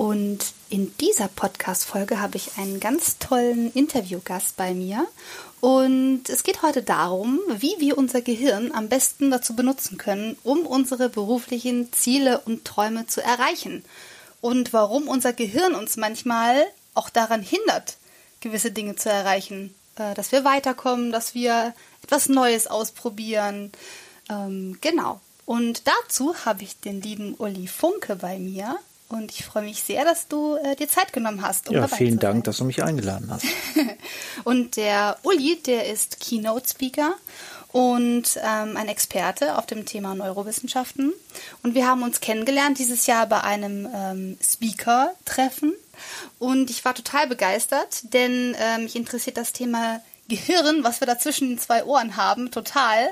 Und in dieser Podcast-Folge habe ich einen ganz tollen Interviewgast bei mir. Und es geht heute darum, wie wir unser Gehirn am besten dazu benutzen können, um unsere beruflichen Ziele und Träume zu erreichen. Und warum unser Gehirn uns manchmal auch daran hindert, gewisse Dinge zu erreichen. Äh, dass wir weiterkommen, dass wir etwas Neues ausprobieren. Ähm, genau. Und dazu habe ich den lieben Uli Funke bei mir. Und ich freue mich sehr, dass du äh, dir Zeit genommen hast. Um ja, vielen Dank, dass du mich eingeladen hast. und der Uli, der ist Keynote-Speaker und ähm, ein Experte auf dem Thema Neurowissenschaften. Und wir haben uns kennengelernt dieses Jahr bei einem ähm, Speaker-Treffen. Und ich war total begeistert, denn ähm, mich interessiert das Thema Gehirn, was wir da zwischen den zwei Ohren haben, total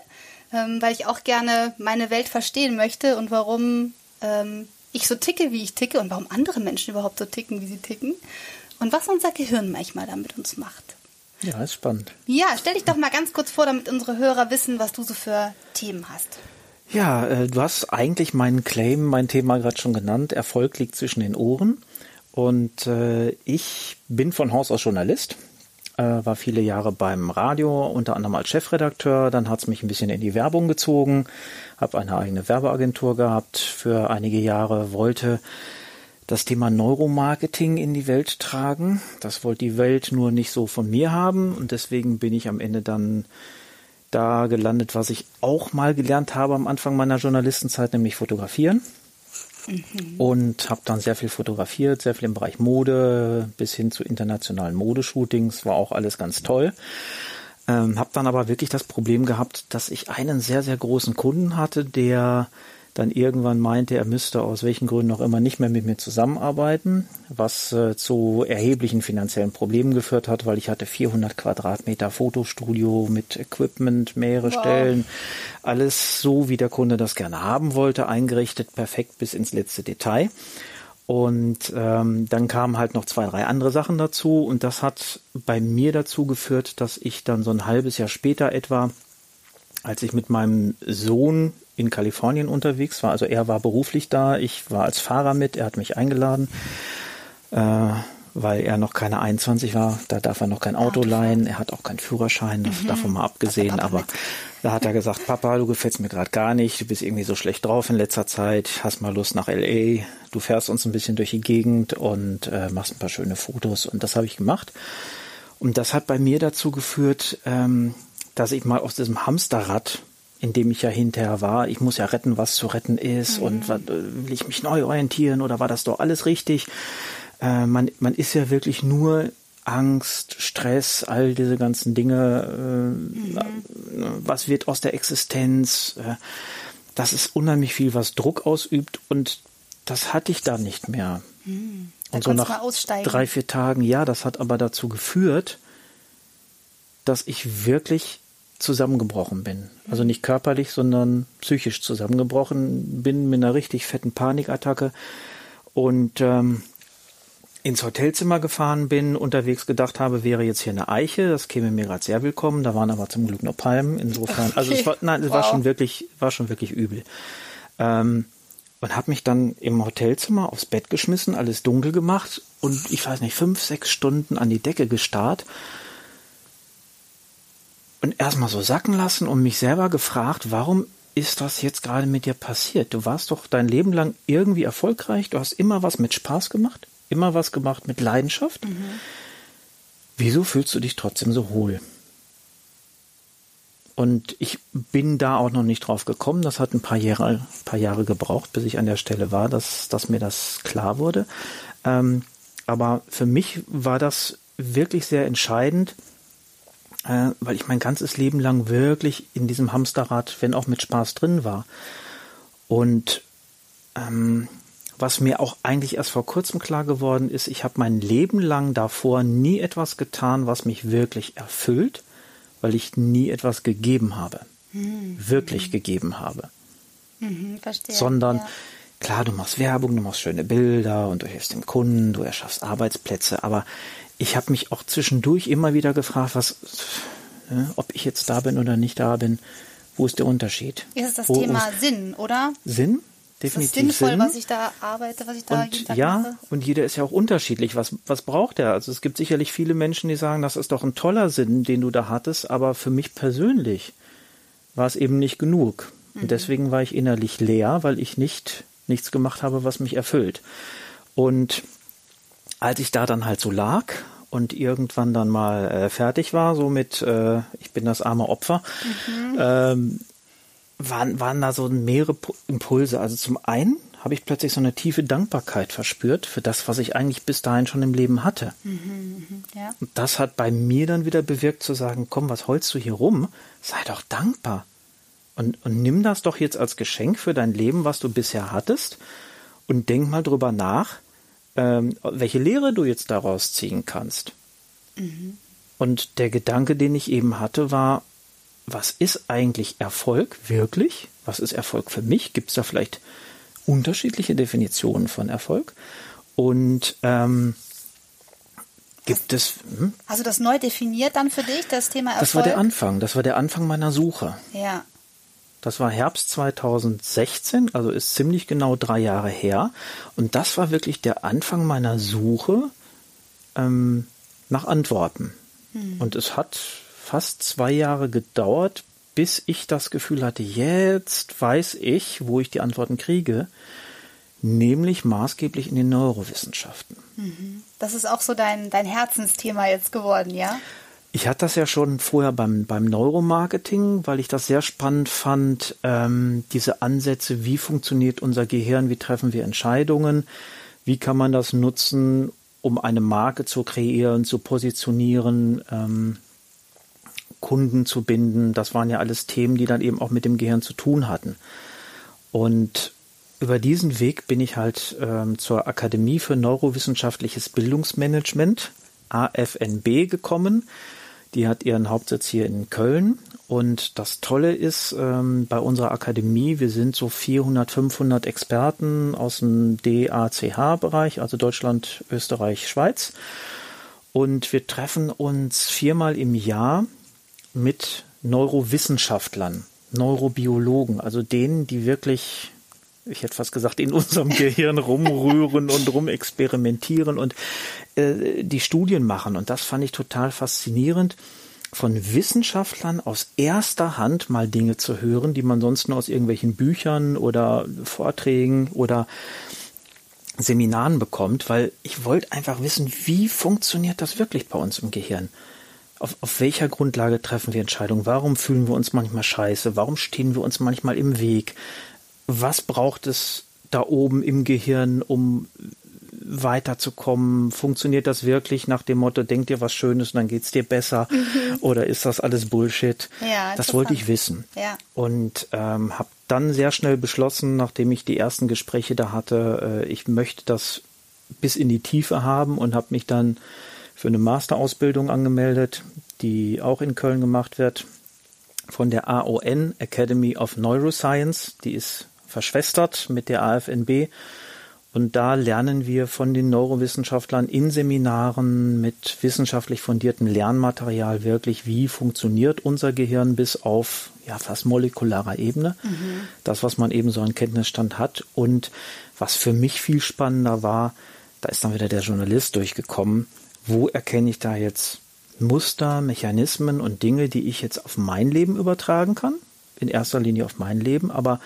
ähm, weil ich auch gerne meine Welt verstehen möchte und warum ähm, ich so ticke, wie ich ticke und warum andere Menschen überhaupt so ticken, wie sie ticken und was unser Gehirn manchmal da mit uns macht. Ja, ist spannend. Ja, stell dich doch mal ganz kurz vor, damit unsere Hörer wissen, was du so für Themen hast. Ja, äh, du hast eigentlich meinen Claim, mein Thema gerade schon genannt. Erfolg liegt zwischen den Ohren. Und äh, ich bin von Haus aus Journalist, äh, war viele Jahre beim Radio, unter anderem als Chefredakteur. Dann hat es mich ein bisschen in die Werbung gezogen, habe eine eigene Werbeagentur gehabt für einige Jahre, wollte das Thema Neuromarketing in die Welt tragen. Das wollte die Welt nur nicht so von mir haben und deswegen bin ich am Ende dann da gelandet, was ich auch mal gelernt habe am Anfang meiner Journalistenzeit, nämlich fotografieren. Mhm. Und habe dann sehr viel fotografiert, sehr viel im Bereich Mode bis hin zu internationalen Modeshootings, war auch alles ganz toll. Ähm, habe dann aber wirklich das Problem gehabt, dass ich einen sehr, sehr großen Kunden hatte, der dann irgendwann meinte, er müsste aus welchen Gründen auch immer nicht mehr mit mir zusammenarbeiten, was äh, zu erheblichen finanziellen Problemen geführt hat, weil ich hatte 400 Quadratmeter Fotostudio mit Equipment, mehrere wow. Stellen, alles so, wie der Kunde das gerne haben wollte, eingerichtet, perfekt bis ins letzte Detail. Und ähm, dann kamen halt noch zwei, drei andere Sachen dazu und das hat bei mir dazu geführt, dass ich dann so ein halbes Jahr später etwa, als ich mit meinem Sohn in Kalifornien unterwegs war. Also er war beruflich da, ich war als Fahrer mit, er hat mich eingeladen, äh, weil er noch keine 21 war. Da darf er noch kein Auto leihen. Er hat auch keinen Führerschein, mhm. davon mal abgesehen. Aber da hat er gesagt, Papa, du gefällst mir gerade gar nicht, du bist irgendwie so schlecht drauf in letzter Zeit, hast mal Lust nach LA, du fährst uns ein bisschen durch die Gegend und äh, machst ein paar schöne Fotos. Und das habe ich gemacht. Und das hat bei mir dazu geführt, ähm, dass ich mal aus diesem Hamsterrad in dem ich ja hinterher war. Ich muss ja retten, was zu retten ist mhm. und will ich mich neu orientieren oder war das doch alles richtig? Äh, man, man ist ja wirklich nur Angst, Stress, all diese ganzen Dinge. Äh, mhm. Was wird aus der Existenz? Äh, das ist unheimlich viel, was Druck ausübt und das hatte ich da nicht mehr. Mhm. Und so nach drei, vier Tagen, ja, das hat aber dazu geführt, dass ich wirklich zusammengebrochen bin. Also nicht körperlich, sondern psychisch zusammengebrochen bin mit einer richtig fetten Panikattacke und ähm, ins Hotelzimmer gefahren bin, unterwegs gedacht habe, wäre jetzt hier eine Eiche, das käme mir gerade sehr willkommen. Da waren aber zum Glück nur Palmen. Insofern, okay. also es war, nein, es wow. war schon wirklich, war schon wirklich übel. Ähm, und habe mich dann im Hotelzimmer aufs Bett geschmissen, alles dunkel gemacht und ich weiß nicht, fünf, sechs Stunden an die Decke gestarrt und erstmal so sacken lassen und mich selber gefragt, warum ist das jetzt gerade mit dir passiert? Du warst doch dein Leben lang irgendwie erfolgreich, du hast immer was mit Spaß gemacht, immer was gemacht mit Leidenschaft. Mhm. Wieso fühlst du dich trotzdem so hohl? Und ich bin da auch noch nicht drauf gekommen. Das hat ein paar Jahre, paar Jahre gebraucht, bis ich an der Stelle war, dass, dass mir das klar wurde. Ähm, aber für mich war das wirklich sehr entscheidend, äh, weil ich mein ganzes Leben lang wirklich in diesem Hamsterrad, wenn auch mit Spaß drin war. Und ähm, was mir auch eigentlich erst vor kurzem klar geworden ist, ich habe mein Leben lang davor nie etwas getan, was mich wirklich erfüllt, weil ich nie etwas gegeben habe. Mhm. Wirklich mhm. gegeben habe. Mhm, verstehe. Sondern, ja. klar, du machst Werbung, du machst schöne Bilder und du hilfst dem Kunden, du erschaffst Arbeitsplätze, aber ich habe mich auch zwischendurch immer wieder gefragt, was, äh, ob ich jetzt da bin oder nicht da bin, wo ist der Unterschied? Ist es das Wo, Thema Sinn, oder? Sinn? definitiv ist sinnvoll, Sinn. was ich da arbeite, was ich da und, jeden Tag ja, mache. Und jeder ist ja auch unterschiedlich. Was, was braucht er? Also es gibt sicherlich viele Menschen, die sagen, das ist doch ein toller Sinn, den du da hattest, aber für mich persönlich war es eben nicht genug. Mhm. Und deswegen war ich innerlich leer, weil ich nicht nichts gemacht habe, was mich erfüllt. Und als ich da dann halt so lag und irgendwann dann mal äh, fertig war, so mit äh, ich bin das arme Opfer, mhm. ähm, waren, waren da so mehrere Impulse. Also zum einen habe ich plötzlich so eine tiefe Dankbarkeit verspürt für das, was ich eigentlich bis dahin schon im Leben hatte. Mhm, mh, ja. Und das hat bei mir dann wieder bewirkt zu sagen, komm, was holst du hier rum? Sei doch dankbar. Und, und nimm das doch jetzt als Geschenk für dein Leben, was du bisher hattest. Und denk mal drüber nach, ähm, welche Lehre du jetzt daraus ziehen kannst. Mhm. Und der Gedanke, den ich eben hatte, war, was ist eigentlich Erfolg wirklich? Was ist Erfolg für mich? Gibt es da vielleicht unterschiedliche Definitionen von Erfolg? Und ähm, gibt es. Hm? Also das neu definiert dann für dich, das Thema Erfolg? Das war der Anfang, das war der Anfang meiner Suche. Ja. Das war Herbst 2016, also ist ziemlich genau drei Jahre her. Und das war wirklich der Anfang meiner Suche ähm, nach Antworten. Hm. Und es hat fast zwei Jahre gedauert, bis ich das Gefühl hatte, jetzt weiß ich, wo ich die Antworten kriege, nämlich maßgeblich in den Neurowissenschaften. Mhm. Das ist auch so dein, dein Herzensthema jetzt geworden, ja? Ich hatte das ja schon vorher beim, beim Neuromarketing, weil ich das sehr spannend fand, ähm, diese Ansätze, wie funktioniert unser Gehirn, wie treffen wir Entscheidungen, wie kann man das nutzen, um eine Marke zu kreieren, zu positionieren, ähm, Kunden zu binden. Das waren ja alles Themen, die dann eben auch mit dem Gehirn zu tun hatten. Und über diesen Weg bin ich halt ähm, zur Akademie für Neurowissenschaftliches Bildungsmanagement, AFNB, gekommen. Die hat ihren Hauptsitz hier in Köln. Und das Tolle ist ähm, bei unserer Akademie, wir sind so 400, 500 Experten aus dem DACH-Bereich, also Deutschland, Österreich, Schweiz. Und wir treffen uns viermal im Jahr mit Neurowissenschaftlern, Neurobiologen, also denen, die wirklich, ich hätte fast gesagt, in unserem Gehirn rumrühren und rumexperimentieren und äh, die Studien machen. Und das fand ich total faszinierend von Wissenschaftlern aus erster Hand mal Dinge zu hören, die man sonst nur aus irgendwelchen Büchern oder Vorträgen oder Seminaren bekommt, weil ich wollte einfach wissen, wie funktioniert das wirklich bei uns im Gehirn? auf, auf welcher Grundlage treffen wir Entscheidungen? Warum fühlen wir uns manchmal scheiße? Warum stehen wir uns manchmal im Weg? Was braucht es da oben im Gehirn, um weiterzukommen? Funktioniert das wirklich nach dem Motto, denk dir was Schönes und dann geht's dir besser? Mhm. Oder ist das alles Bullshit? Ja, das wollte ich wissen. Ja. Und ähm, habe dann sehr schnell beschlossen, nachdem ich die ersten Gespräche da hatte, äh, ich möchte das bis in die Tiefe haben und habe mich dann für eine Masterausbildung angemeldet, die auch in Köln gemacht wird von der AON Academy of Neuroscience. Die ist verschwestert mit der AFNB. Und da lernen wir von den Neurowissenschaftlern in Seminaren mit wissenschaftlich fundiertem Lernmaterial wirklich, wie funktioniert unser Gehirn bis auf ja fast molekularer Ebene. Mhm. Das, was man eben so an Kenntnisstand hat. Und was für mich viel spannender war, da ist dann wieder der Journalist durchgekommen, wo erkenne ich da jetzt Muster, Mechanismen und Dinge, die ich jetzt auf mein Leben übertragen kann? In erster Linie auf mein Leben, aber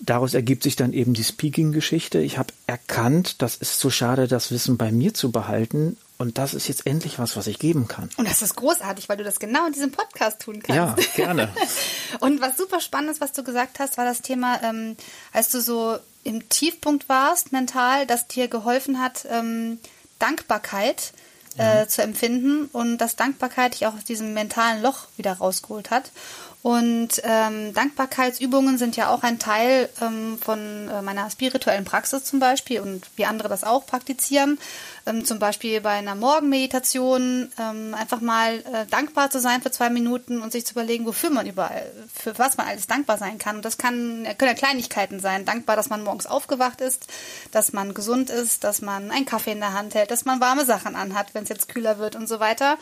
daraus ergibt sich dann eben die Speaking-Geschichte. Ich habe erkannt, das ist zu schade, das Wissen bei mir zu behalten. Und das ist jetzt endlich was, was ich geben kann. Und das ist großartig, weil du das genau in diesem Podcast tun kannst. Ja, gerne. und was super spannend ist, was du gesagt hast, war das Thema, ähm, als du so im Tiefpunkt warst, mental, das dir geholfen hat, ähm, Dankbarkeit äh, zu empfinden und dass Dankbarkeit dich auch aus diesem mentalen Loch wieder rausgeholt hat. Und ähm, Dankbarkeitsübungen sind ja auch ein Teil ähm, von äh, meiner spirituellen Praxis zum Beispiel und wie andere das auch praktizieren. Ähm, zum Beispiel bei einer Morgenmeditation ähm, einfach mal äh, dankbar zu sein für zwei Minuten und sich zu überlegen, wofür man überall, für was man alles dankbar sein kann. Und das kann, können ja Kleinigkeiten sein. Dankbar, dass man morgens aufgewacht ist, dass man gesund ist, dass man einen Kaffee in der Hand hält, dass man warme Sachen anhat, wenn es jetzt kühler wird und so weiter.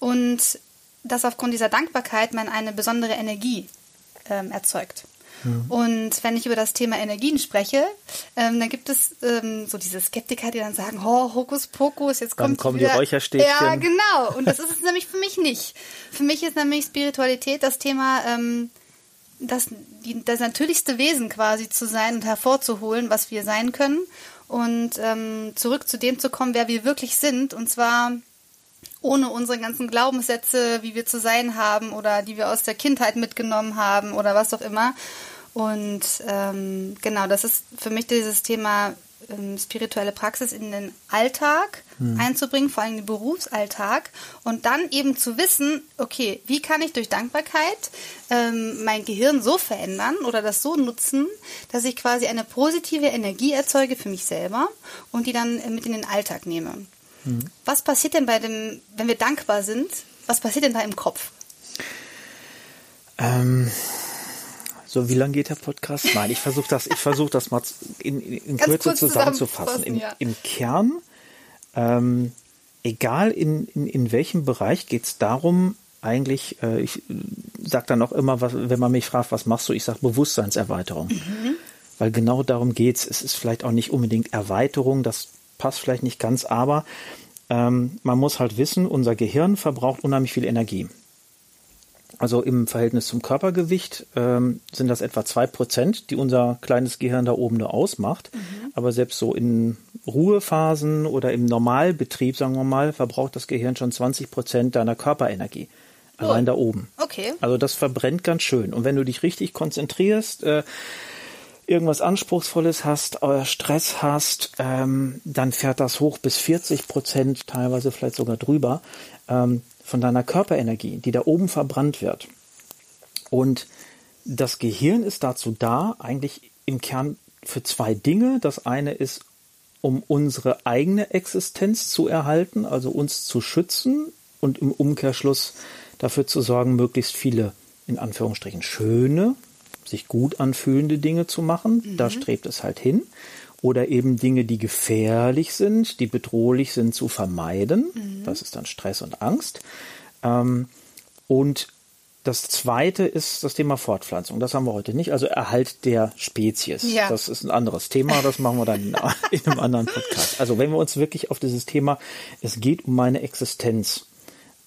Und dass aufgrund dieser Dankbarkeit man eine besondere Energie ähm, erzeugt. Und wenn ich über das Thema Energien spreche, ähm, dann gibt es ähm, so diese Skeptiker, die dann sagen, oh, Hokuspokus, jetzt kommt dann kommen wieder. die Räucherstäbchen. Ja, genau. Und das ist es nämlich für mich nicht. Für mich ist nämlich Spiritualität das Thema, ähm, das, die, das natürlichste Wesen quasi zu sein und hervorzuholen, was wir sein können. Und ähm, zurück zu dem zu kommen, wer wir wirklich sind. Und zwar ohne unsere ganzen Glaubenssätze, wie wir zu sein haben oder die wir aus der Kindheit mitgenommen haben oder was auch immer. Und ähm, genau, das ist für mich dieses Thema ähm, spirituelle Praxis in den Alltag hm. einzubringen, vor allem den Berufsalltag und dann eben zu wissen, okay, wie kann ich durch Dankbarkeit ähm, mein Gehirn so verändern oder das so nutzen, dass ich quasi eine positive Energie erzeuge für mich selber und die dann mit in den Alltag nehme. Mhm. Was passiert denn bei dem, wenn wir dankbar sind, was passiert denn da im Kopf? Ähm, so, wie lang geht der Podcast? Nein, ich versuche das, ich versuche das mal in, in Kürze zusammenzufassen. Im, ja. Im, Kern, ähm, egal in, in, in welchem Bereich, geht es darum, eigentlich, äh, ich sage dann auch immer, was, wenn man mich fragt, was machst du, ich sage Bewusstseinserweiterung. Mhm. Weil genau darum geht Es Es ist vielleicht auch nicht unbedingt Erweiterung, das passt vielleicht nicht ganz, aber ähm, man muss halt wissen, unser Gehirn verbraucht unheimlich viel Energie. Also im Verhältnis zum Körpergewicht ähm, sind das etwa zwei Prozent, die unser kleines Gehirn da oben nur ausmacht. Mhm. Aber selbst so in Ruhephasen oder im Normalbetrieb, sagen wir mal, verbraucht das Gehirn schon 20 Prozent deiner Körperenergie. Allein oh. da oben. Okay. Also das verbrennt ganz schön. Und wenn du dich richtig konzentrierst, äh, irgendwas Anspruchsvolles hast, äh, Stress hast, ähm, dann fährt das hoch bis 40 Prozent, teilweise vielleicht sogar drüber, ähm, von deiner Körperenergie, die da oben verbrannt wird. Und das Gehirn ist dazu da, eigentlich im Kern für zwei Dinge. Das eine ist, um unsere eigene Existenz zu erhalten, also uns zu schützen und im Umkehrschluss dafür zu sorgen, möglichst viele in Anführungsstrichen schöne, sich gut anfühlende Dinge zu machen. Mhm. Da strebt es halt hin. Oder eben Dinge, die gefährlich sind, die bedrohlich sind, zu vermeiden. Mhm. Das ist dann Stress und Angst. Ähm, und das zweite ist das Thema Fortpflanzung. Das haben wir heute nicht. Also Erhalt der Spezies. Ja. Das ist ein anderes Thema. Das machen wir dann in, in einem anderen Podcast. Also wenn wir uns wirklich auf dieses Thema, es geht um meine Existenz,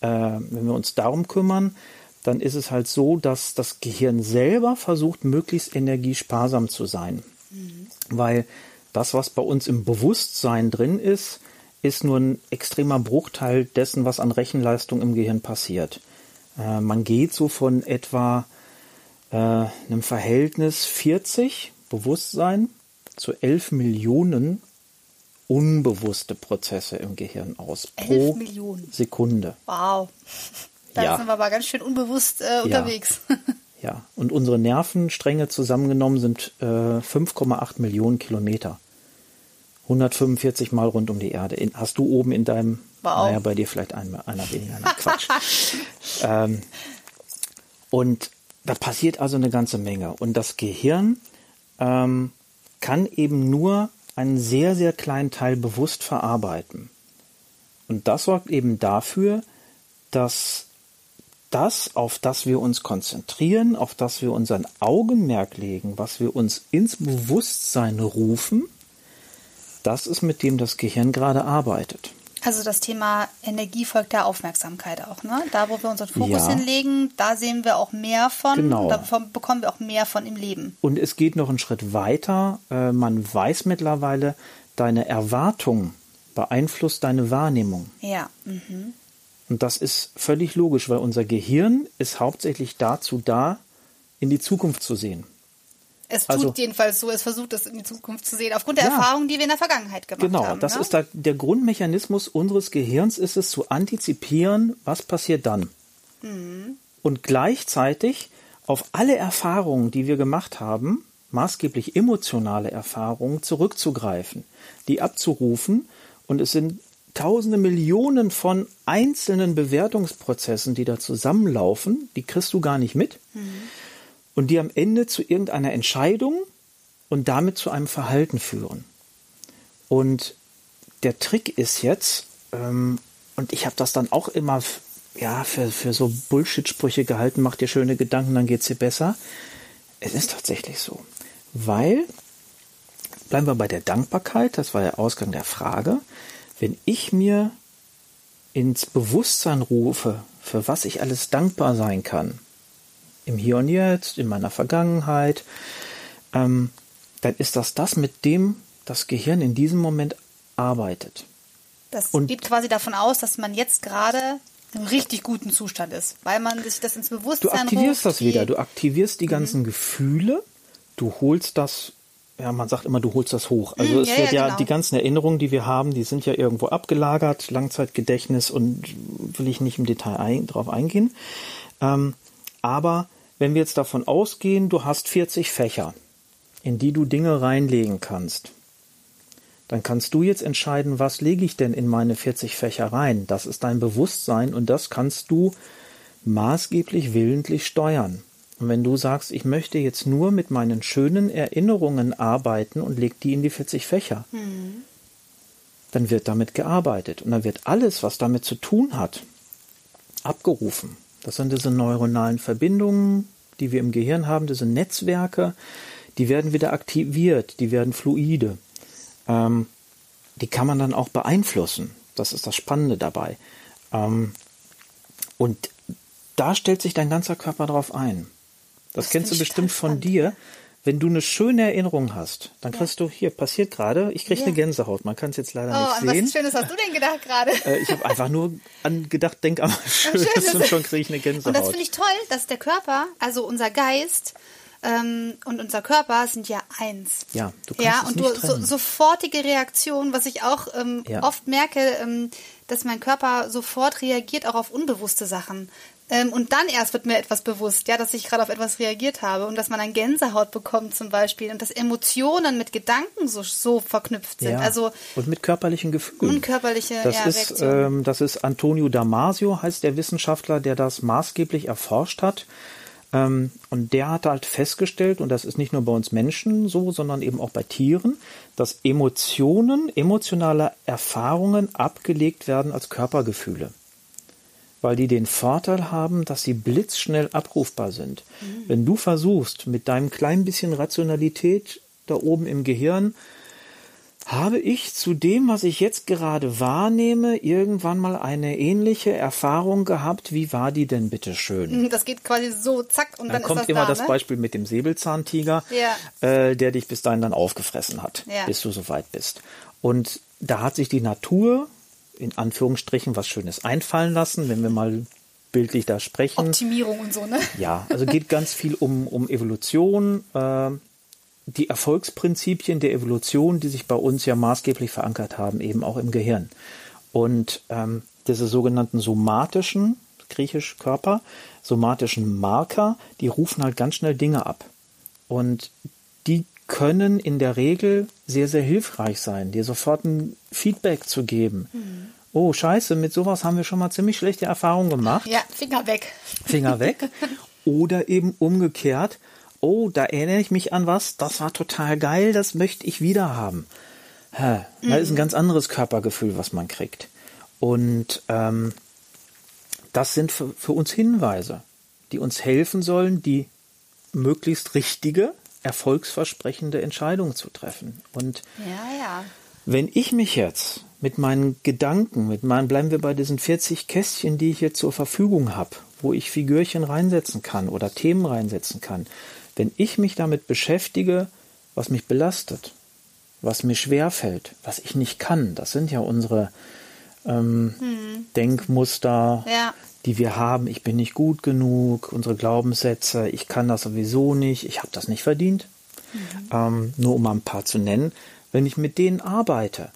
äh, wenn wir uns darum kümmern, dann ist es halt so, dass das Gehirn selber versucht, möglichst energiesparsam zu sein. Mhm. Weil das, was bei uns im Bewusstsein drin ist, ist nur ein extremer Bruchteil dessen, was an Rechenleistung im Gehirn passiert. Äh, man geht so von etwa äh, einem Verhältnis 40 Bewusstsein zu 11 Millionen unbewusste Prozesse im Gehirn aus pro Millionen. Sekunde. Wow. Da ja. sind wir aber ganz schön unbewusst äh, unterwegs. Ja. ja. und unsere Nervenstränge zusammengenommen sind äh, 5,8 Millionen Kilometer. 145 Mal rund um die Erde. In, hast du oben in deinem, wow. naja, bei dir vielleicht ein, einer weniger, na, Quatsch. ähm, und da passiert also eine ganze Menge. Und das Gehirn ähm, kann eben nur einen sehr, sehr kleinen Teil bewusst verarbeiten. Und das sorgt eben dafür, dass das, auf das wir uns konzentrieren, auf das wir unseren Augenmerk legen, was wir uns ins Bewusstsein rufen, das ist mit dem das Gehirn gerade arbeitet. Also das Thema Energie folgt der Aufmerksamkeit auch, ne? Da, wo wir unseren Fokus ja. hinlegen, da sehen wir auch mehr von, genau. da bekommen wir auch mehr von im Leben. Und es geht noch einen Schritt weiter. Äh, man weiß mittlerweile, deine Erwartung beeinflusst deine Wahrnehmung. Ja. Mhm. Und das ist völlig logisch, weil unser Gehirn ist hauptsächlich dazu da, in die Zukunft zu sehen. Es tut also, jedenfalls so, es versucht es in die Zukunft zu sehen, aufgrund der ja, Erfahrungen, die wir in der Vergangenheit gemacht genau, haben. Genau, das ne? ist da, der Grundmechanismus unseres Gehirns, ist es zu antizipieren, was passiert dann. Mhm. Und gleichzeitig auf alle Erfahrungen, die wir gemacht haben, maßgeblich emotionale Erfahrungen, zurückzugreifen, die abzurufen. Und es sind tausende Millionen von einzelnen Bewertungsprozessen, die da zusammenlaufen, die kriegst du gar nicht mit. Mhm. Und die am Ende zu irgendeiner Entscheidung und damit zu einem Verhalten führen. Und der Trick ist jetzt, ähm, und ich habe das dann auch immer ja, für, für so Bullshit-Sprüche gehalten, mach dir schöne Gedanken, dann geht's dir besser. Es ist tatsächlich so. Weil, bleiben wir bei der Dankbarkeit, das war der Ausgang der Frage, wenn ich mir ins Bewusstsein rufe, für was ich alles dankbar sein kann, im Hier und Jetzt, in meiner Vergangenheit, ähm, dann ist das das, mit dem das Gehirn in diesem Moment arbeitet. Das und geht quasi davon aus, dass man jetzt gerade im richtig guten Zustand ist, weil man sich das ins Bewusstsein Du aktivierst ruft, das wieder, du aktivierst die mhm. ganzen Gefühle, du holst das ja, man sagt immer, du holst das hoch. Also mhm, es ja, wird ja, genau. die ganzen Erinnerungen, die wir haben, die sind ja irgendwo abgelagert, Langzeitgedächtnis und will ich nicht im Detail ein, drauf eingehen. Ähm, aber wenn wir jetzt davon ausgehen, du hast 40 Fächer, in die du Dinge reinlegen kannst, dann kannst du jetzt entscheiden, was lege ich denn in meine 40 Fächer rein. Das ist dein Bewusstsein und das kannst du maßgeblich willentlich steuern. Und wenn du sagst, ich möchte jetzt nur mit meinen schönen Erinnerungen arbeiten und leg die in die 40 Fächer, mhm. dann wird damit gearbeitet und dann wird alles, was damit zu tun hat, abgerufen. Das sind diese neuronalen Verbindungen, die wir im Gehirn haben, diese Netzwerke, die werden wieder aktiviert, die werden fluide. Ähm, die kann man dann auch beeinflussen. Das ist das Spannende dabei. Ähm, und da stellt sich dein ganzer Körper drauf ein. Das, das kennst du bestimmt von dir. Wenn du eine schöne Erinnerung hast, dann kriegst ja. du, hier passiert gerade, ich kriege ja. eine Gänsehaut. Man kann es jetzt leider oh, nicht sehen. Was Schönes hast du denn gedacht gerade? Äh, ich habe einfach nur an gedacht, denk an was Schönes, Schönes. und schon kriege ich eine Gänsehaut. Und das finde ich toll, dass der Körper, also unser Geist, ähm, und unser Körper sind ja eins. Ja, du kannst ja, es und nicht du so, sofortige Reaktion, was ich auch ähm, ja. oft merke, ähm, dass mein Körper sofort reagiert auch auf unbewusste Sachen. Ähm, und dann erst wird mir etwas bewusst, ja, dass ich gerade auf etwas reagiert habe und dass man dann Gänsehaut bekommt zum Beispiel und dass Emotionen mit Gedanken so, so verknüpft sind. Ja, also und mit körperlichen Gefühlen. Und körperliche das ja, ist, ähm, das ist Antonio Damasio, heißt der Wissenschaftler, der das maßgeblich erforscht hat. Ähm, und der hat halt festgestellt, und das ist nicht nur bei uns Menschen so, sondern eben auch bei Tieren, dass Emotionen, emotionale Erfahrungen abgelegt werden als Körpergefühle. Weil die den Vorteil haben, dass sie blitzschnell abrufbar sind. Mhm. Wenn du versuchst, mit deinem kleinen bisschen Rationalität da oben im Gehirn habe ich zu dem, was ich jetzt gerade wahrnehme, irgendwann mal eine ähnliche Erfahrung gehabt? Wie war die denn bitte schön? Das geht quasi so, zack, und dann, dann kommt das immer da, das ne? Beispiel mit dem Säbelzahntiger, ja. äh, der dich bis dahin dann aufgefressen hat, ja. bis du so weit bist. Und da hat sich die Natur in Anführungsstrichen was Schönes einfallen lassen, wenn wir mal bildlich da sprechen. Optimierung und so, ne? Ja, also geht ganz viel um, um Evolution. Äh, die Erfolgsprinzipien der Evolution, die sich bei uns ja maßgeblich verankert haben, eben auch im Gehirn. Und ähm, diese sogenannten somatischen, griechisch Körper, somatischen Marker, die rufen halt ganz schnell Dinge ab. Und die können in der Regel sehr, sehr hilfreich sein, dir sofort ein Feedback zu geben. Mhm. Oh, scheiße, mit sowas haben wir schon mal ziemlich schlechte Erfahrungen gemacht. Ja, Finger weg. Finger weg. Oder eben umgekehrt, oh, da erinnere ich mich an was, das war total geil, das möchte ich wieder haben. Ha, mhm. Das ist ein ganz anderes Körpergefühl, was man kriegt. Und ähm, das sind für, für uns Hinweise, die uns helfen sollen, die möglichst richtige, erfolgsversprechende Entscheidung zu treffen. Und ja, ja. wenn ich mich jetzt mit meinen Gedanken, mit meinen, bleiben wir bei diesen 40 Kästchen, die ich jetzt zur Verfügung habe, wo ich Figürchen reinsetzen kann oder Themen reinsetzen kann, wenn ich mich damit beschäftige, was mich belastet, was mir schwerfällt, was ich nicht kann, das sind ja unsere ähm, hm. Denkmuster, ja. die wir haben. Ich bin nicht gut genug, unsere Glaubenssätze, ich kann das sowieso nicht, ich habe das nicht verdient. Mhm. Ähm, nur um ein paar zu nennen. Wenn ich mit denen arbeite,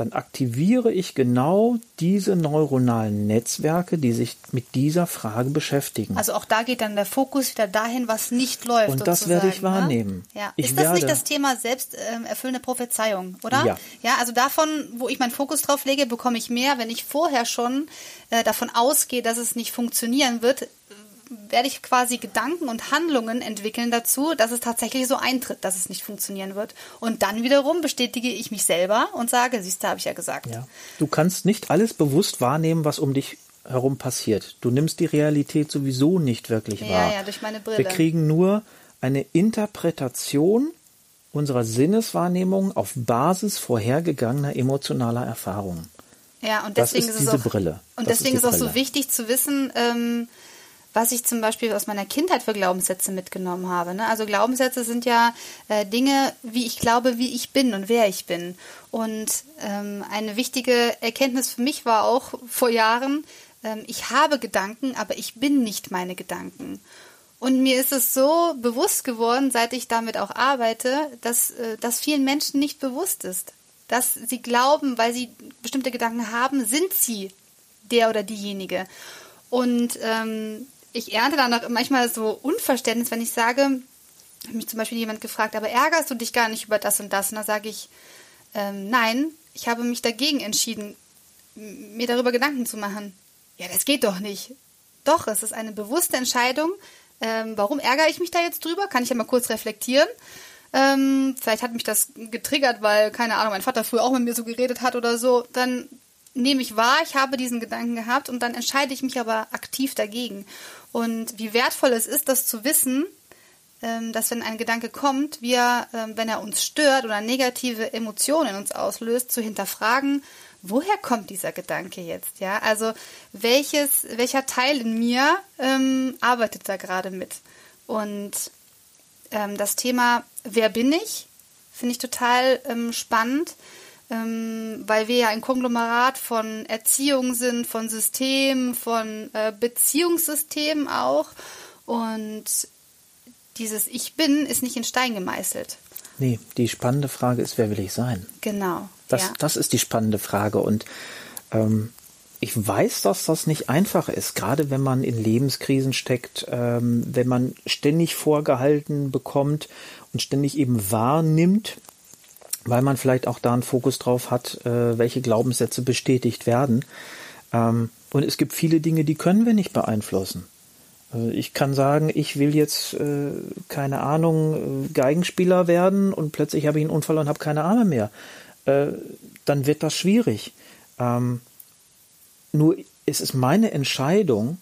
dann aktiviere ich genau diese neuronalen Netzwerke, die sich mit dieser Frage beschäftigen. Also auch da geht dann der Fokus wieder dahin, was nicht läuft. Und das werde ich ne? wahrnehmen. Ne? Ja. ist das nicht das Thema selbsterfüllende Prophezeiung, oder? Ja. Ja, also davon, wo ich meinen Fokus drauf lege, bekomme ich mehr, wenn ich vorher schon äh, davon ausgehe, dass es nicht funktionieren wird, werde ich quasi Gedanken und Handlungen entwickeln dazu, dass es tatsächlich so eintritt, dass es nicht funktionieren wird. Und dann wiederum bestätige ich mich selber und sage, siehst du, habe ich ja gesagt. Ja. Du kannst nicht alles bewusst wahrnehmen, was um dich herum passiert. Du nimmst die Realität sowieso nicht wirklich wahr. Ja, ja, durch meine Brille. Wir kriegen nur eine Interpretation unserer Sinneswahrnehmung auf Basis vorhergegangener emotionaler Erfahrungen. Ja, und deswegen das ist, ist diese auch, Brille. Und das deswegen ist, ist auch so wichtig zu wissen, ähm, was ich zum Beispiel aus meiner Kindheit für Glaubenssätze mitgenommen habe. Ne? Also Glaubenssätze sind ja äh, Dinge, wie ich glaube, wie ich bin und wer ich bin. Und ähm, eine wichtige Erkenntnis für mich war auch vor Jahren, ähm, ich habe Gedanken, aber ich bin nicht meine Gedanken. Und mir ist es so bewusst geworden, seit ich damit auch arbeite, dass äh, das vielen Menschen nicht bewusst ist. Dass sie glauben, weil sie bestimmte Gedanken haben, sind sie der oder diejenige. Und ähm, ich ernte dann auch manchmal so Unverständnis, wenn ich sage, mich zum Beispiel jemand gefragt, aber ärgerst du dich gar nicht über das und das? Und dann sage ich, ähm, nein, ich habe mich dagegen entschieden, mir darüber Gedanken zu machen. Ja, das geht doch nicht. Doch, es ist eine bewusste Entscheidung. Ähm, warum ärgere ich mich da jetzt drüber? Kann ich ja mal kurz reflektieren. Ähm, vielleicht hat mich das getriggert, weil, keine Ahnung, mein Vater früher auch mit mir so geredet hat oder so. Dann nehme ich wahr, ich habe diesen Gedanken gehabt und dann entscheide ich mich aber aktiv dagegen. Und wie wertvoll es ist, das zu wissen, ähm, dass wenn ein Gedanke kommt, wir, ähm, wenn er uns stört oder negative Emotionen in uns auslöst, zu hinterfragen, woher kommt dieser Gedanke jetzt? Ja, also welches, welcher Teil in mir ähm, arbeitet da gerade mit? Und ähm, das Thema, wer bin ich, finde ich total ähm, spannend ähm, weil wir ja ein Konglomerat von Erziehung sind, von Systemen, von äh, Beziehungssystemen auch. Und dieses Ich bin ist nicht in Stein gemeißelt. Nee, die spannende Frage ist, wer will ich sein? Genau. Das, ja. das ist die spannende Frage. Und ähm, ich weiß, dass das nicht einfach ist, gerade wenn man in Lebenskrisen steckt, ähm, wenn man ständig vorgehalten bekommt und ständig eben wahrnimmt, weil man vielleicht auch da einen Fokus drauf hat, äh, welche Glaubenssätze bestätigt werden. Ähm, und es gibt viele Dinge, die können wir nicht beeinflussen. Äh, ich kann sagen, ich will jetzt, äh, keine Ahnung, äh, Geigenspieler werden und plötzlich habe ich einen Unfall und habe keine Arme mehr. Äh, dann wird das schwierig. Ähm, nur es ist meine Entscheidung,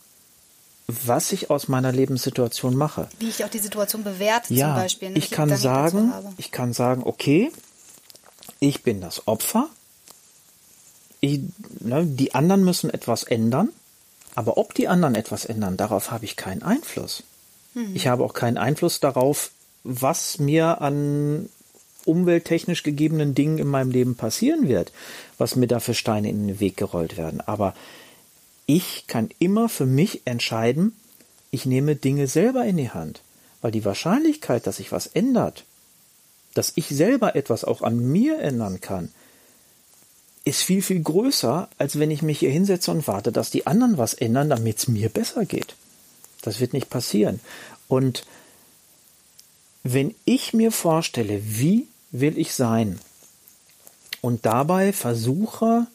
was ich aus meiner Lebenssituation mache. Wie ich auch die Situation bewerte ja, zum Beispiel. Ne? Ich kann sagen, ich kann sagen, okay, ich bin das Opfer, ich, ne, die anderen müssen etwas ändern, aber ob die anderen etwas ändern, darauf habe ich keinen Einfluss. Mhm. Ich habe auch keinen Einfluss darauf, was mir an umwelttechnisch gegebenen Dingen in meinem Leben passieren wird, was mir da für Steine in den Weg gerollt werden. Aber ich kann immer für mich entscheiden, ich nehme Dinge selber in die Hand, weil die Wahrscheinlichkeit, dass sich was ändert, dass ich selber etwas auch an mir ändern kann, ist viel, viel größer, als wenn ich mich hier hinsetze und warte, dass die anderen was ändern, damit es mir besser geht. Das wird nicht passieren. Und wenn ich mir vorstelle, wie will ich sein und dabei versuche,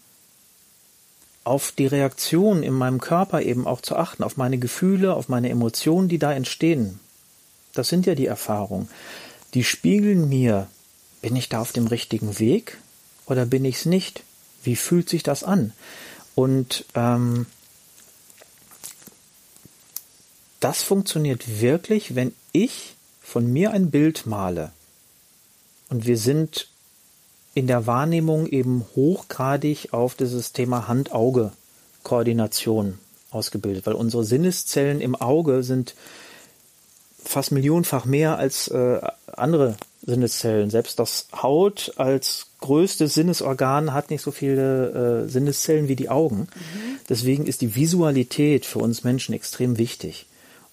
auf die Reaktion in meinem Körper eben auch zu achten, auf meine Gefühle, auf meine Emotionen, die da entstehen. Das sind ja die Erfahrungen die spiegeln mir, bin ich da auf dem richtigen Weg oder bin ich es nicht? Wie fühlt sich das an? Und ähm, das funktioniert wirklich, wenn ich von mir ein Bild male. Und wir sind in der Wahrnehmung eben hochgradig auf dieses Thema Hand-Auge-Koordination ausgebildet, weil unsere Sinneszellen im Auge sind fast millionenfach mehr als äh, andere Sinneszellen. Selbst das Haut als größtes Sinnesorgan hat nicht so viele äh, Sinneszellen wie die Augen. Mhm. Deswegen ist die Visualität für uns Menschen extrem wichtig.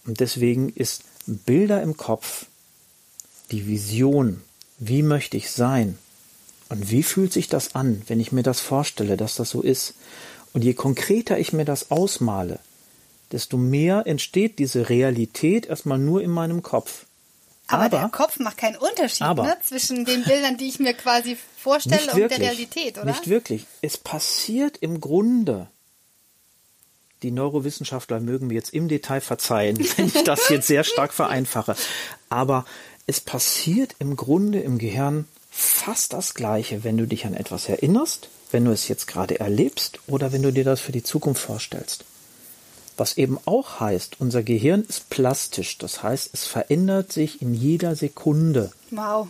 Und deswegen ist Bilder im Kopf die Vision, wie möchte ich sein und wie fühlt sich das an, wenn ich mir das vorstelle, dass das so ist. Und je konkreter ich mir das ausmale, desto mehr entsteht diese Realität erstmal nur in meinem Kopf. Aber, aber der Kopf macht keinen Unterschied aber, ne, zwischen den Bildern, die ich mir quasi vorstelle und wirklich, der Realität, oder? Nicht wirklich. Es passiert im Grunde. Die Neurowissenschaftler mögen mir jetzt im Detail verzeihen, wenn ich das jetzt sehr stark vereinfache. Aber es passiert im Grunde im Gehirn fast das Gleiche, wenn du dich an etwas erinnerst, wenn du es jetzt gerade erlebst oder wenn du dir das für die Zukunft vorstellst. Was eben auch heißt, unser Gehirn ist plastisch. Das heißt, es verändert sich in jeder Sekunde. Wow.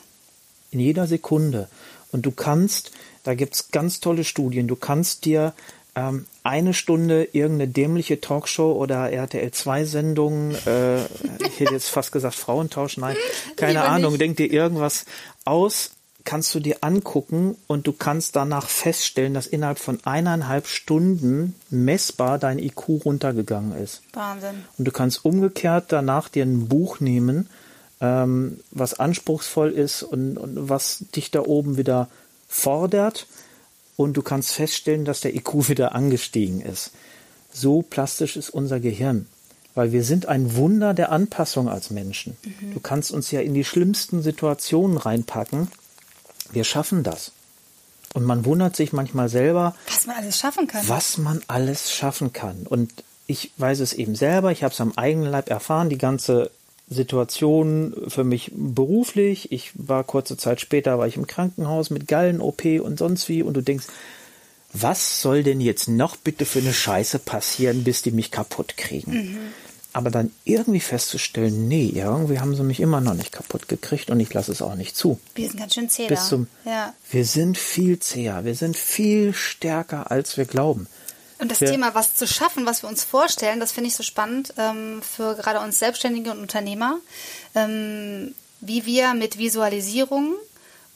In jeder Sekunde. Und du kannst, da gibt es ganz tolle Studien, du kannst dir ähm, eine Stunde irgendeine dämliche Talkshow oder RTL 2 Sendung, äh, ich hätte jetzt fast gesagt Frauentausch, nein, keine Lieber Ahnung, nicht. denk dir irgendwas aus kannst du dir angucken und du kannst danach feststellen, dass innerhalb von eineinhalb Stunden messbar dein IQ runtergegangen ist. Wahnsinn. Und du kannst umgekehrt danach dir ein Buch nehmen, ähm, was anspruchsvoll ist und, und was dich da oben wieder fordert und du kannst feststellen, dass der IQ wieder angestiegen ist. So plastisch ist unser Gehirn. Weil wir sind ein Wunder der Anpassung als Menschen. Mhm. Du kannst uns ja in die schlimmsten Situationen reinpacken wir schaffen das. Und man wundert sich manchmal selber, was man alles schaffen kann. Was man alles schaffen kann. Und ich weiß es eben selber, ich habe es am eigenen Leib erfahren, die ganze Situation für mich beruflich. Ich war kurze Zeit später, war ich im Krankenhaus mit Gallen-OP und sonst wie. Und du denkst, was soll denn jetzt noch bitte für eine Scheiße passieren, bis die mich kaputt kriegen? Mhm aber dann irgendwie festzustellen, nee, irgendwie haben sie mich immer noch nicht kaputt gekriegt und ich lasse es auch nicht zu. Wir sind ganz schön zäh Bis zum, ja. Wir sind viel zäher, wir sind viel stärker, als wir glauben. Und das wir, Thema, was zu schaffen, was wir uns vorstellen, das finde ich so spannend ähm, für gerade uns Selbstständige und Unternehmer, ähm, wie wir mit Visualisierung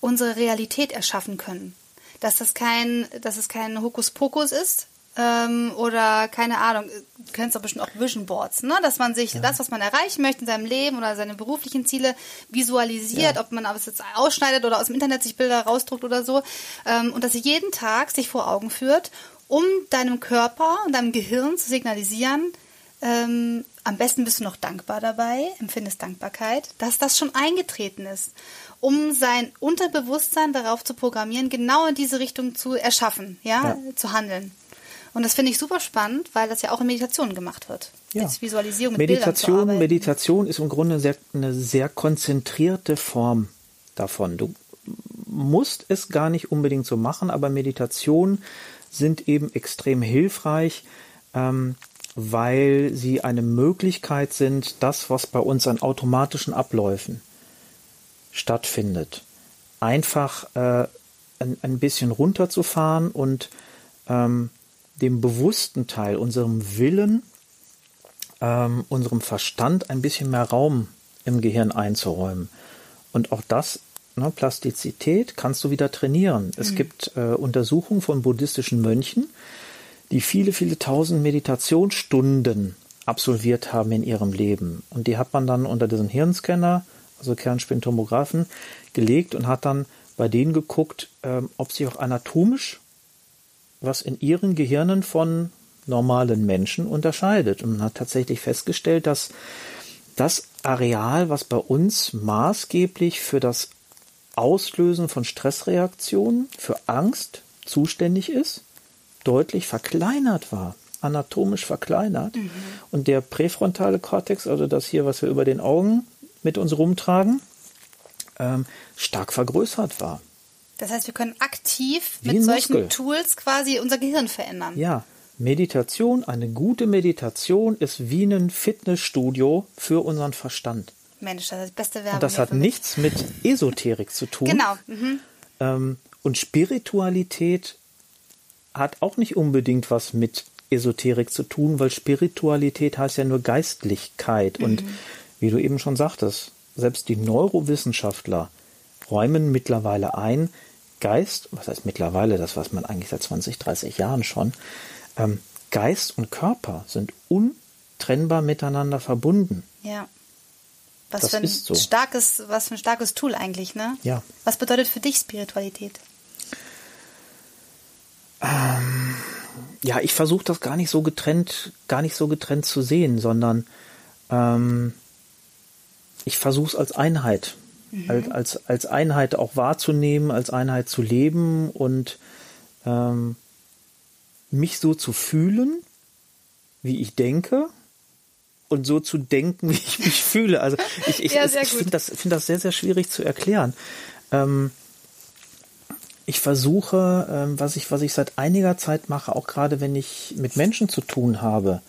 unsere Realität erschaffen können. Dass das kein, dass es kein Hokuspokus ist, ähm, oder keine Ahnung, du kennst doch bestimmt auch Vision Boards, ne? dass man sich ja. das, was man erreichen möchte in seinem Leben oder seine beruflichen Ziele visualisiert, ja. ob man es jetzt ausschneidet oder aus dem Internet sich Bilder rausdruckt oder so ähm, und dass sie jeden Tag sich vor Augen führt, um deinem Körper und deinem Gehirn zu signalisieren, ähm, am besten bist du noch dankbar dabei, empfindest Dankbarkeit, dass das schon eingetreten ist, um sein Unterbewusstsein darauf zu programmieren, genau in diese Richtung zu erschaffen, ja, ja. zu handeln. Und das finde ich super spannend, weil das ja auch in Meditation gemacht wird. Ja. Visualisierung mit Meditation, Meditation ist im Grunde sehr, eine sehr konzentrierte Form davon. Du musst es gar nicht unbedingt so machen, aber Meditationen sind eben extrem hilfreich, ähm, weil sie eine Möglichkeit sind, das, was bei uns an automatischen Abläufen stattfindet, einfach äh, ein, ein bisschen runterzufahren und ähm, dem bewussten Teil, unserem Willen, ähm, unserem Verstand ein bisschen mehr Raum im Gehirn einzuräumen. Und auch das, ne, Plastizität, kannst du wieder trainieren. Mhm. Es gibt äh, Untersuchungen von buddhistischen Mönchen, die viele, viele tausend Meditationsstunden absolviert haben in ihrem Leben. Und die hat man dann unter diesen Hirnscanner, also Kernspintomographen, gelegt und hat dann bei denen geguckt, ähm, ob sie auch anatomisch was in ihren Gehirnen von normalen Menschen unterscheidet. Und man hat tatsächlich festgestellt, dass das Areal, was bei uns maßgeblich für das Auslösen von Stressreaktionen, für Angst zuständig ist, deutlich verkleinert war, anatomisch verkleinert. Mhm. Und der präfrontale Kortex, also das hier, was wir über den Augen mit uns rumtragen, ähm, stark vergrößert war. Das heißt, wir können aktiv Wie mit solchen Muskel. Tools quasi unser Gehirn verändern. Ja, Meditation, eine gute Meditation ist wie ein Fitnessstudio für unseren Verstand. Mensch, das ist die beste Werbung. Und das hat nichts mit Esoterik zu tun. Genau. Mhm. Ähm, und Spiritualität hat auch nicht unbedingt was mit Esoterik zu tun, weil Spiritualität heißt ja nur Geistlichkeit. Mhm. Und wie du eben schon sagtest, selbst die Neurowissenschaftler räumen mittlerweile ein, Geist, was heißt mittlerweile, das weiß man eigentlich seit 20, 30 Jahren schon, ähm, Geist und Körper sind untrennbar miteinander verbunden. Ja. Was das für ein ist so. starkes, was für ein starkes Tool eigentlich, ne? Ja. Was bedeutet für dich Spiritualität? ja, ich versuche das gar nicht so getrennt, gar nicht so getrennt zu sehen, sondern ähm, ich versuche es als Einheit, als, als, als Einheit auch wahrzunehmen, als Einheit zu leben und ähm, mich so zu fühlen, wie ich denke und so zu denken, wie ich mich fühle. Also ich, ich, Ja, ich, finde das, finde das sehr, sehr schwierig zu erklären. Ähm, ich versuche, ähm, was ich, was ich seit einiger Zeit mache, auch gerade wenn ich mit Menschen zu tun habe,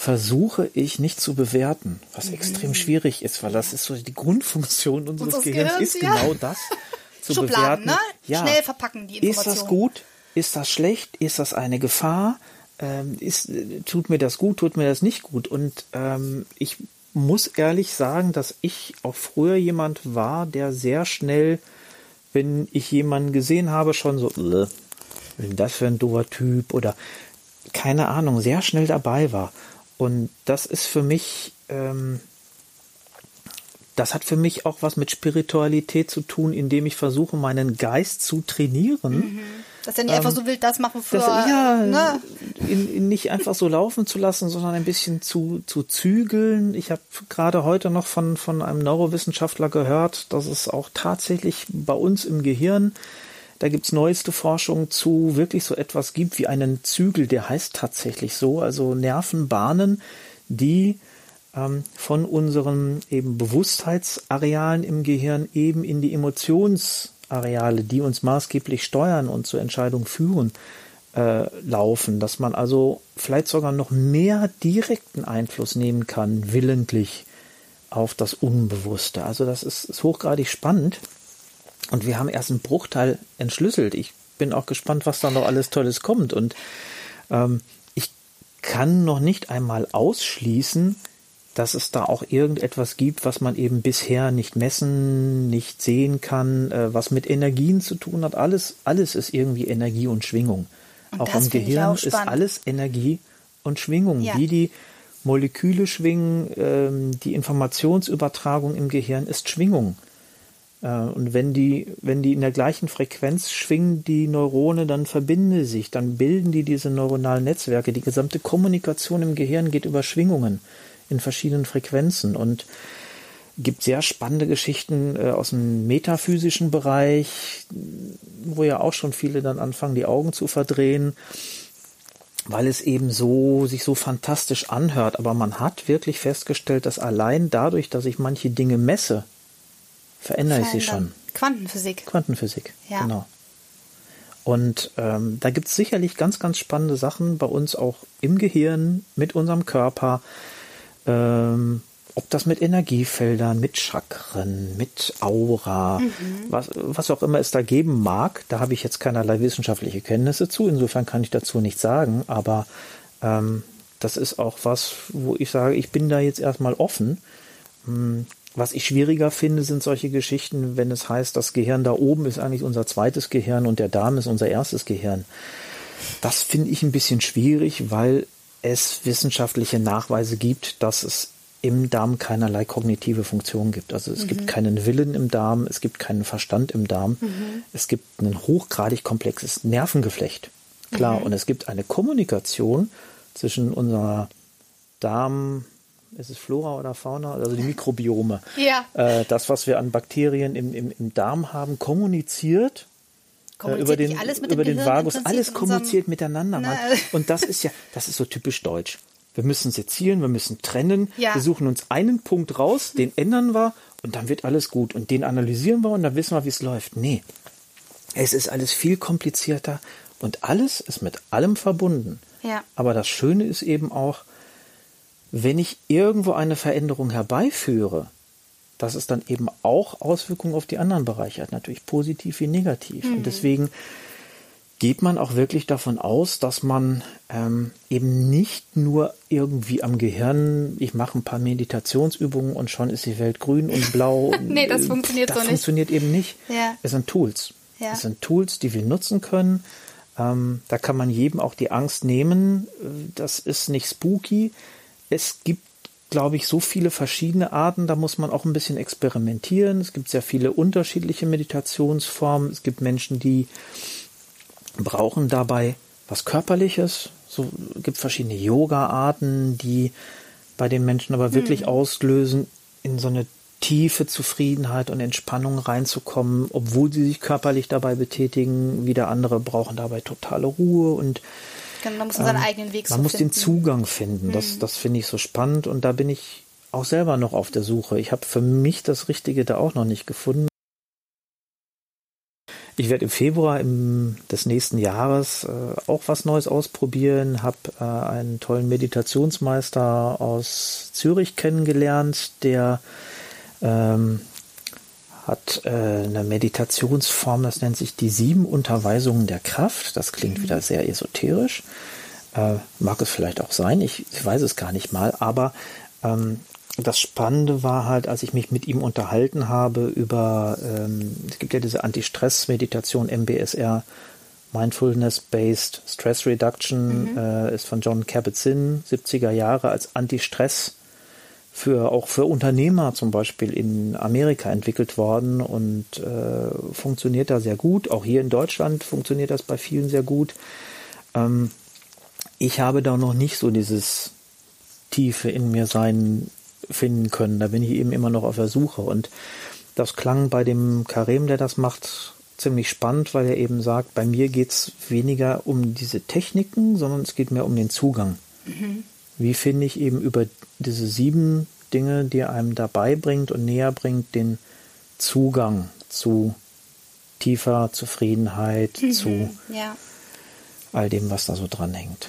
versuche ich nicht zu bewerten, was Mhm. extrem schwierig ist, weil das ist so die Grundfunktion unseres, Unseres Gehirns, Gehirns, ist ja. genau das. Zu Schubladen, bewerten. ne? Ja. Schnell verpacken die Ist das gut? Ist das schlecht? Ist das eine Gefahr? Ähm, ist, äh, tut mir das gut? Tut mir das nicht gut? Und ähm, ich muss ehrlich sagen, dass ich auch früher jemand war, der sehr schnell, wenn ich jemanden gesehen habe, schon so, "Äh, was ist denn das für ein doofer Typ oder keine Ahnung, sehr schnell dabei war. Und das ist für mich, ähm, das hat für mich auch was mit Spiritualität zu tun, indem ich versuche, meinen Geist zu trainieren. Dass er nicht einfach so wild das macht, wofür Ähm, Das, ja, ne? in, in nicht einfach so laufen zu lassen, sondern ein bisschen zu, zu zügeln. Ich habe gerade heute noch von, von einem Neurowissenschaftler gehört, dass es auch tatsächlich bei uns im Gehirn, da gibt's neueste Forschung zu, wirklich so etwas gibt wie einen Zügel, der heißt tatsächlich so, also Nervenbahnen, die ähm, von unseren eben Bewusstheitsarealen im Gehirn eben in die Emotionsareale, die uns maßgeblich steuern und zur Entscheidung führen, äh, laufen, dass man also vielleicht sogar noch mehr direkten Einfluss nehmen kann, willentlich auf das Unbewusste. Also das ist, ist hochgradig spannend. Und wir haben erst einen Bruchteil entschlüsselt. Ich bin auch gespannt, was da noch alles Tolles kommt. Und ähm, ich kann noch nicht einmal ausschließen, dass es da auch irgendetwas gibt, was man eben bisher nicht messen, nicht sehen kann, äh, was mit Energien zu tun hat. Alles, alles ist irgendwie Energie und Schwingung. Und auch im Gehirn auch ist alles Energie und Schwingung. Ja. Wie die Moleküle schwingen, ähm, die Informationsübertragung im Gehirn ist Schwingung. Äh, Und wenn die, wenn die in der gleichen Frequenz schwingen, die Neurone, dann verbinden sich, dann bilden die diese neuronalen Netzwerke. Die gesamte Kommunikation im Gehirn geht über Schwingungen in verschiedenen Frequenzen und gibt sehr spannende Geschichten äh, aus dem metaphysischen Bereich, wo ja auch schon viele dann anfangen, die Augen zu verdrehen, weil es eben so sich so fantastisch anhört. Aber man hat wirklich festgestellt, dass allein dadurch, dass ich manche Dinge messe, verändere ich sie schon. Quantenphysik. Quantenphysik, Ja. genau. Und ähm, da gibt es sicherlich ganz, ganz spannende Sachen bei uns auch im Gehirn, mit unserem Körper. Ähm, ob das mit Energiefeldern, mit Chakren, mit Aura, was, was auch immer es da geben mag, da habe ich jetzt keinerlei wissenschaftliche Kenntnisse zu. Insofern kann ich dazu nichts sagen, aber ähm, das ist auch was, wo ich sage, ich bin da jetzt erstmal offen. Was ich schwieriger finde, sind solche Geschichten, wenn es heißt, das Gehirn da oben ist eigentlich unser zweites Gehirn und der Darm ist unser erstes Gehirn. Das finde ich ein bisschen schwierig, weil es wissenschaftliche Nachweise gibt, dass es im Darm keinerlei kognitive Funktion gibt. Also es gibt keinen Willen im Darm, es gibt keinen Verstand im Darm. Es gibt ein hochgradig komplexes Nervengeflecht. Klar, und es gibt eine Kommunikation zwischen unserer Darm, ist es Flora oder Fauna, also die Mikrobiome. Ja. Äh, das, was wir an Bakterien im, im, im Darm haben, kommuniziert äh, über den, über den Vagus. Alles kommuniziert miteinander. Mann. Und das ist ja, das ist so typisch deutsch. Wir müssen sezieren, wir müssen trennen. Ja. Wir suchen uns einen Punkt raus, den ändern wir und dann wird alles gut. Und den analysieren wir und dann wissen wir, wie es läuft. Nee. Es ist alles viel komplizierter und alles ist mit allem verbunden. Ja. Aber das Schöne ist eben auch, wenn ich irgendwo eine Veränderung herbeiführe, dass es dann eben auch Auswirkungen auf die anderen Bereiche hat, natürlich positiv wie negativ. Und deswegen geht man auch wirklich davon aus, dass man ähm, eben nicht nur irgendwie am Gehirn, ich mache ein paar Meditationsübungen und schon ist die Welt grün und blau. Nee, das Äh, funktioniert das so nicht. funktioniert eben nicht. Ja. Es sind Tools. Ja. Es sind Tools, die wir nutzen können. Ähm, da kann man jedem auch die Angst nehmen. Äh, Das ist nicht spooky. Es gibt glaube ich, so viele verschiedene Arten, da muss man auch ein bisschen experimentieren. Es gibt sehr viele unterschiedliche Meditationsformen. Es gibt Menschen, die brauchen dabei was Körperliches. So gibt verschiedene Yoga-Arten, die bei den Menschen aber wirklich hm. auslösen, in so eine tiefe Zufriedenheit und Entspannung reinzukommen, obwohl sie sich körperlich dabei betätigen. Wieder andere brauchen dabei totale Ruhe und Genau, man muss ähm, seinen eigenen Weg Man so muss finden. den Zugang finden. Das, mhm. das finde ich so spannend und da bin ich auch selber noch auf der Suche. Ich habe für mich das Richtige da auch noch nicht gefunden. Ich werde im Februar im, des nächsten Jahres äh, auch was Neues ausprobieren, habe äh, einen tollen Meditationsmeister aus Zürich kennengelernt, der ähm, hat äh, eine Meditationsform, das nennt sich die sieben Unterweisungen der Kraft. Das klingt mhm. wieder sehr esoterisch. Äh, mag es vielleicht auch sein, ich, ich, weiß es gar nicht mal, aber ähm, das Spannende war halt, als ich mich mit ihm unterhalten habe über, ähm, es gibt ja diese Anti-Stress-Meditation MBSR, Mindfulness-Based Stress Reduction, mhm. äh, ist von John Kabat-Zinn, 70er Jahre als Anti-Stress für auch für Unternehmer zum Beispiel in Amerika entwickelt worden und äh, funktioniert da sehr gut. Auch hier in Deutschland funktioniert das bei vielen sehr gut. Ähm, ich habe da noch nicht so dieses Tiefe in mir sein finden können. Da bin ich eben immer noch auf der Suche. Und das klang bei dem Karem, der das macht, ziemlich spannend, weil er eben sagt, bei mir geht es weniger um diese Techniken, sondern es geht mehr um den Zugang. Mhm wie finde ich eben über diese sieben Dinge, die einem dabei bringt und näher bringt, den Zugang zu tiefer Zufriedenheit, mhm, zu ja. all dem, was da so dranhängt.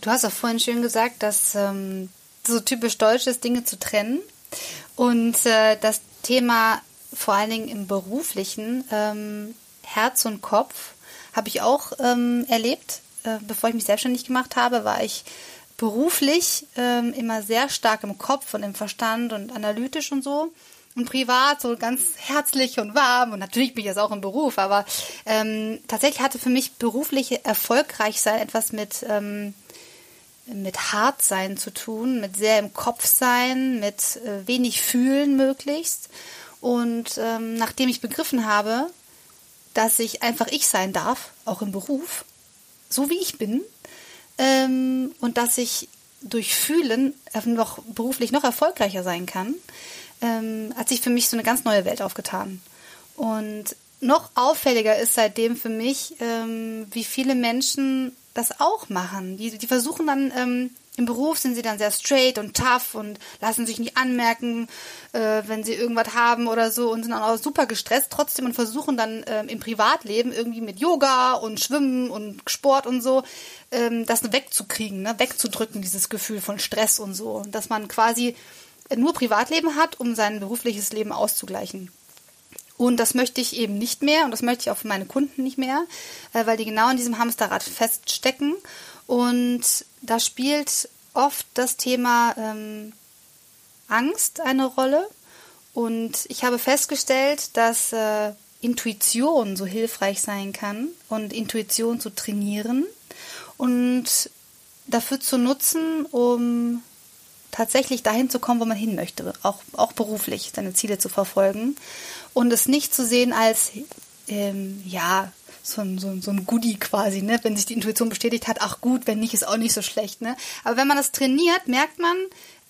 Du hast auch vorhin schön gesagt, dass ähm, so typisch deutsch ist, Dinge zu trennen. Und äh, das Thema vor allen Dingen im beruflichen ähm, Herz und Kopf habe ich auch ähm, erlebt. Äh, bevor ich mich selbstständig gemacht habe, war ich beruflich ähm, immer sehr stark im Kopf und im Verstand und analytisch und so. Und privat so ganz herzlich und warm. Und natürlich bin ich das auch im Beruf, aber ähm, tatsächlich hatte für mich berufliche Erfolgreichsein etwas mit, ähm, mit hart sein zu tun, mit sehr im Kopf sein, mit äh, wenig fühlen möglichst. Und ähm, nachdem ich begriffen habe, dass ich einfach ich sein darf, auch im Beruf, so wie ich bin, ähm, und dass ich durch Fühlen noch beruflich noch erfolgreicher sein kann, ähm, hat sich für mich so eine ganz neue Welt aufgetan. Und noch auffälliger ist seitdem für mich, ähm, wie viele Menschen das auch machen. Die, die versuchen dann ähm, im Beruf sind sie dann sehr straight und tough und lassen sich nicht anmerken, äh, wenn sie irgendwas haben oder so und sind dann auch super gestresst trotzdem und versuchen dann äh, im Privatleben irgendwie mit Yoga und Schwimmen und Sport und so ähm, das wegzukriegen, ne? wegzudrücken, dieses Gefühl von Stress und so. Dass man quasi nur Privatleben hat, um sein berufliches Leben auszugleichen. Und das möchte ich eben nicht mehr und das möchte ich auch für meine Kunden nicht mehr, äh, weil die genau in diesem Hamsterrad feststecken und da spielt oft das Thema ähm, Angst eine Rolle. Und ich habe festgestellt, dass äh, Intuition so hilfreich sein kann und Intuition zu trainieren und dafür zu nutzen, um tatsächlich dahin zu kommen, wo man hin möchte, auch, auch beruflich seine Ziele zu verfolgen und es nicht zu sehen als, ähm, ja, so ein, so, ein, so ein Goodie quasi, ne? Wenn sich die Intuition bestätigt hat, ach gut, wenn nicht, ist auch nicht so schlecht, ne? Aber wenn man das trainiert, merkt man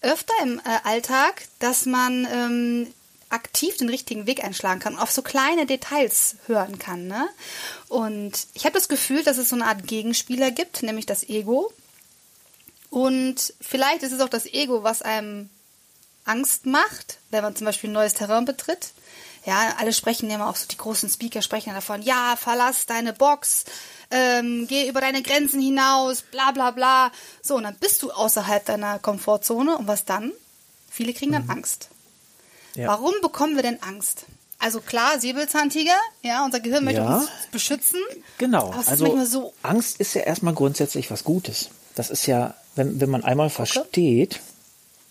öfter im äh, Alltag, dass man ähm, aktiv den richtigen Weg einschlagen kann und auf so kleine Details hören kann, ne? Und ich habe das Gefühl, dass es so eine Art Gegenspieler gibt, nämlich das Ego. Und vielleicht ist es auch das Ego, was einem Angst macht, wenn man zum Beispiel ein neues Terrain betritt. Ja, alle sprechen ja immer auch so, die großen Speaker sprechen davon, ja, verlass deine Box, ähm, geh über deine Grenzen hinaus, bla bla bla. So, und dann bist du außerhalb deiner Komfortzone und was dann? Viele kriegen dann mhm. Angst. Ja. Warum bekommen wir denn Angst? Also klar, Säbelzahntiger, ja, unser Gehirn möchte ja, uns beschützen. Genau. also so Angst ist ja erstmal grundsätzlich was Gutes. Das ist ja, wenn, wenn man einmal okay. versteht,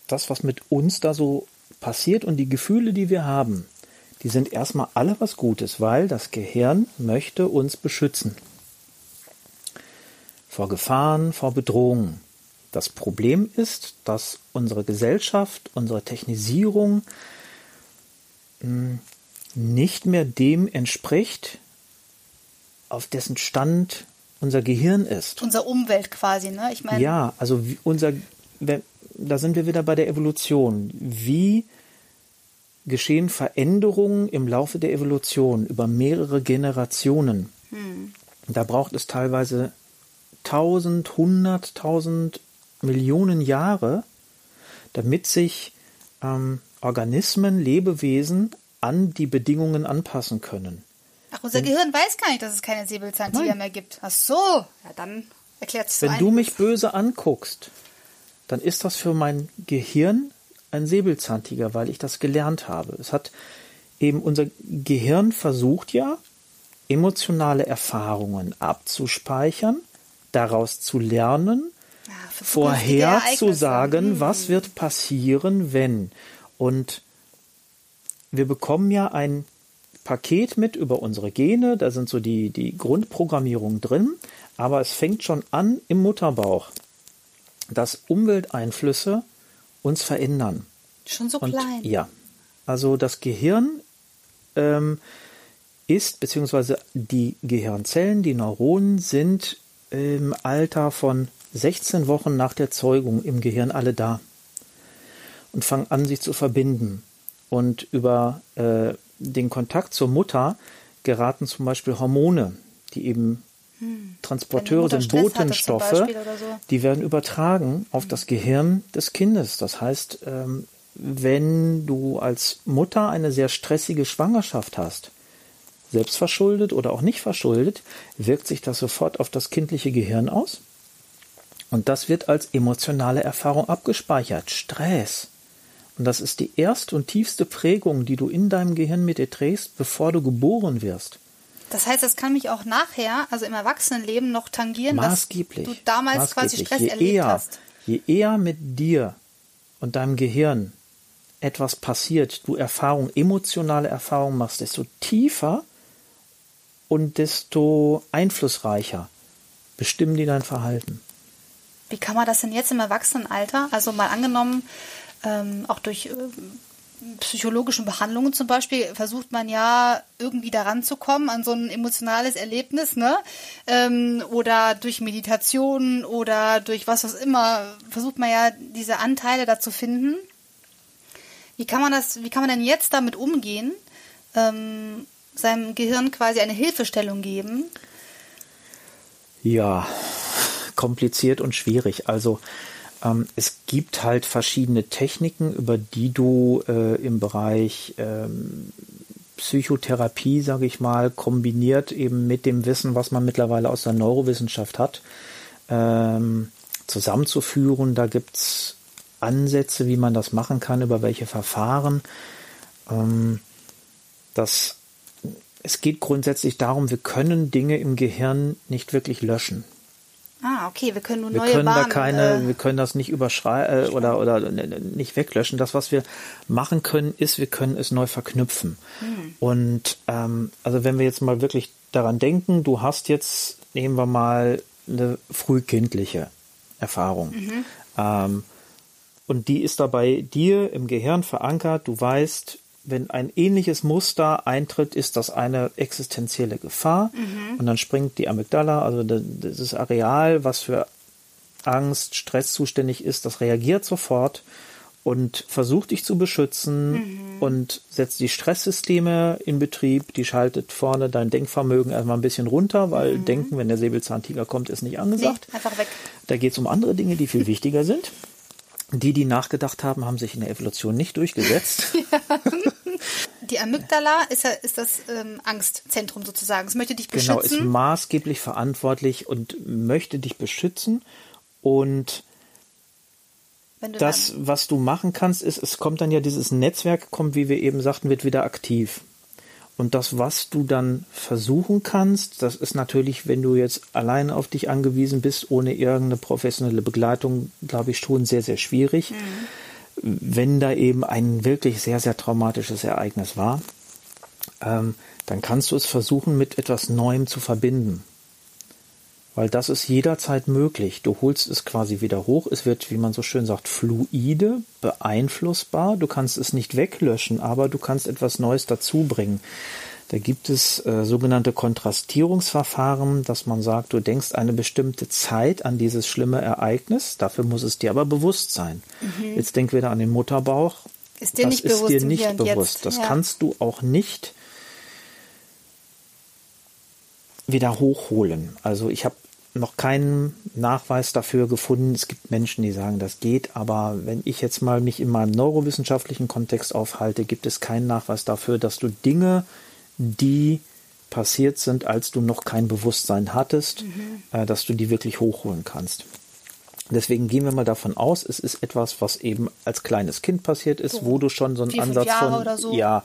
das, was mit uns da so passiert und die Gefühle, die wir haben, die sind erstmal alle was Gutes, weil das Gehirn möchte uns beschützen. Vor Gefahren, vor Bedrohungen. Das Problem ist, dass unsere Gesellschaft, unsere Technisierung hm, nicht mehr dem entspricht, auf dessen Stand unser Gehirn ist. Unser Umwelt quasi, ne? Ich meine. Ja, also unser, da sind wir wieder bei der Evolution. Wie geschehen Veränderungen im Laufe der Evolution über mehrere Generationen? Hm. Da braucht es teilweise tausend, hunderttausend Millionen Jahre, damit sich ähm, Organismen, Lebewesen an die Bedingungen anpassen können. Ach, unser Gehirn weiß gar nicht, dass es keine Säbelzahntiger mehr gibt. Ach so, ja, dann erklärt es Wenn einiges. du mich böse anguckst, dann ist das für mein Gehirn ein Säbelzahntiger, weil ich das gelernt habe. Es hat eben unser Gehirn versucht ja, emotionale Erfahrungen abzuspeichern, daraus zu lernen, ja, vorherzusagen, hm. was wird passieren, wenn. Und wir bekommen ja ein Paket mit über unsere Gene, da sind so die, die Grundprogrammierungen drin, aber es fängt schon an im Mutterbauch, dass Umwelteinflüsse uns verändern. Schon so Und, klein. Ja. Also das Gehirn ähm, ist, beziehungsweise die Gehirnzellen, die Neuronen sind im Alter von 16 Wochen nach der Zeugung im Gehirn alle da und fangen an, sich zu verbinden. Und über äh, den Kontakt zur Mutter geraten zum Beispiel Hormone, die eben. Transporteure sind, Botenstoffe, so. die werden übertragen auf das Gehirn des Kindes. Das heißt, ähm, wenn du als Mutter eine sehr stressige Schwangerschaft hast, selbstverschuldet oder auch nicht verschuldet, wirkt sich das sofort auf das kindliche Gehirn aus. Und das wird als emotionale Erfahrung abgespeichert. Stress. Und das ist die erste und tiefste Prägung, die du in deinem Gehirn mit dir trägst, bevor du geboren wirst. Das heißt, das kann mich auch nachher, also im Erwachsenenleben, noch tangieren, maßgeblich, dass du damals maßgeblich. quasi Stress je erlebt eher, hast. Je eher mit dir und deinem Gehirn etwas passiert, du Erfahrung, emotionale Erfahrungen machst, desto tiefer und desto einflussreicher bestimmen die dein Verhalten. Wie kann man das denn jetzt im Erwachsenenalter? Also mal angenommen, ähm, auch durch äh, psychologischen Behandlungen zum Beispiel versucht man ja irgendwie daran zu kommen an so ein emotionales Erlebnis, ne? Ähm, oder durch Meditation oder durch was auch immer versucht man ja diese Anteile da zu finden. Wie kann man das? Wie kann man denn jetzt damit umgehen? Ähm, seinem Gehirn quasi eine Hilfestellung geben? Ja, kompliziert und schwierig. Also ähm, es gibt halt verschiedene Techniken, über die du äh, im Bereich ähm, Psychotherapie, sage ich mal, kombiniert eben mit dem Wissen, was man mittlerweile aus der Neurowissenschaft hat, ähm, zusammenzuführen. Da gibt's Ansätze, wie man das machen kann, über welche Verfahren. Ähm, das, es geht grundsätzlich darum, wir können Dinge im Gehirn nicht wirklich löschen. Ah, okay, wir können nur wir neue können Bahnen, da keine, äh, wir können das nicht überschreiten äh, oder oder nicht weglöschen. Das, was wir machen können, ist, wir können es neu verknüpfen. Hm. Und ähm, also wenn wir jetzt mal wirklich daran denken, du hast jetzt, nehmen wir mal eine frühkindliche Erfahrung. Mhm. Ähm, und die ist dabei dir im Gehirn verankert. Du weißt, wenn ein ähnliches Muster eintritt, ist das eine existenzielle Gefahr. Mhm. Und dann springt die Amygdala, also das Areal, was für Angst, Stress zuständig ist, das reagiert sofort und versucht dich zu beschützen mhm. und setzt die Stresssysteme in Betrieb. Die schaltet vorne dein Denkvermögen erstmal ein bisschen runter, weil mhm. Denken, wenn der Säbelzahntiger kommt, ist nicht angesagt. Nee, einfach weg. Da geht es um andere Dinge, die viel wichtiger sind. Die, die nachgedacht haben, haben sich in der Evolution nicht durchgesetzt. Ja. Die Amygdala ist, ist das ähm, Angstzentrum sozusagen. Es möchte dich beschützen. Genau, ist maßgeblich verantwortlich und möchte dich beschützen. Und das, was du machen kannst, ist, es kommt dann ja dieses Netzwerk, kommt, wie wir eben sagten, wird wieder aktiv. Und das, was du dann versuchen kannst, das ist natürlich, wenn du jetzt allein auf dich angewiesen bist, ohne irgendeine professionelle Begleitung, glaube ich, schon sehr, sehr schwierig. Mhm. Wenn da eben ein wirklich sehr, sehr traumatisches Ereignis war, ähm, dann kannst du es versuchen, mit etwas Neuem zu verbinden. Weil das ist jederzeit möglich. Du holst es quasi wieder hoch. Es wird, wie man so schön sagt, fluide, beeinflussbar. Du kannst es nicht weglöschen, aber du kannst etwas Neues dazubringen. Da gibt es äh, sogenannte Kontrastierungsverfahren, dass man sagt, du denkst eine bestimmte Zeit an dieses schlimme Ereignis, dafür muss es dir aber bewusst sein. Mhm. Jetzt denk wieder an den Mutterbauch. Ist dir das nicht ist bewusst. Dir nicht bewusst. Jetzt. Das ja. kannst du auch nicht wieder hochholen. Also ich habe noch keinen Nachweis dafür gefunden. Es gibt Menschen, die sagen, das geht, aber wenn ich jetzt mal mich in meinem neurowissenschaftlichen Kontext aufhalte, gibt es keinen Nachweis dafür, dass du Dinge, die passiert sind, als du noch kein Bewusstsein hattest, mhm. äh, dass du die wirklich hochholen kannst. Deswegen gehen wir mal davon aus, es ist etwas, was eben als kleines Kind passiert ist, so. wo du schon so einen Ansatz von, so. ja,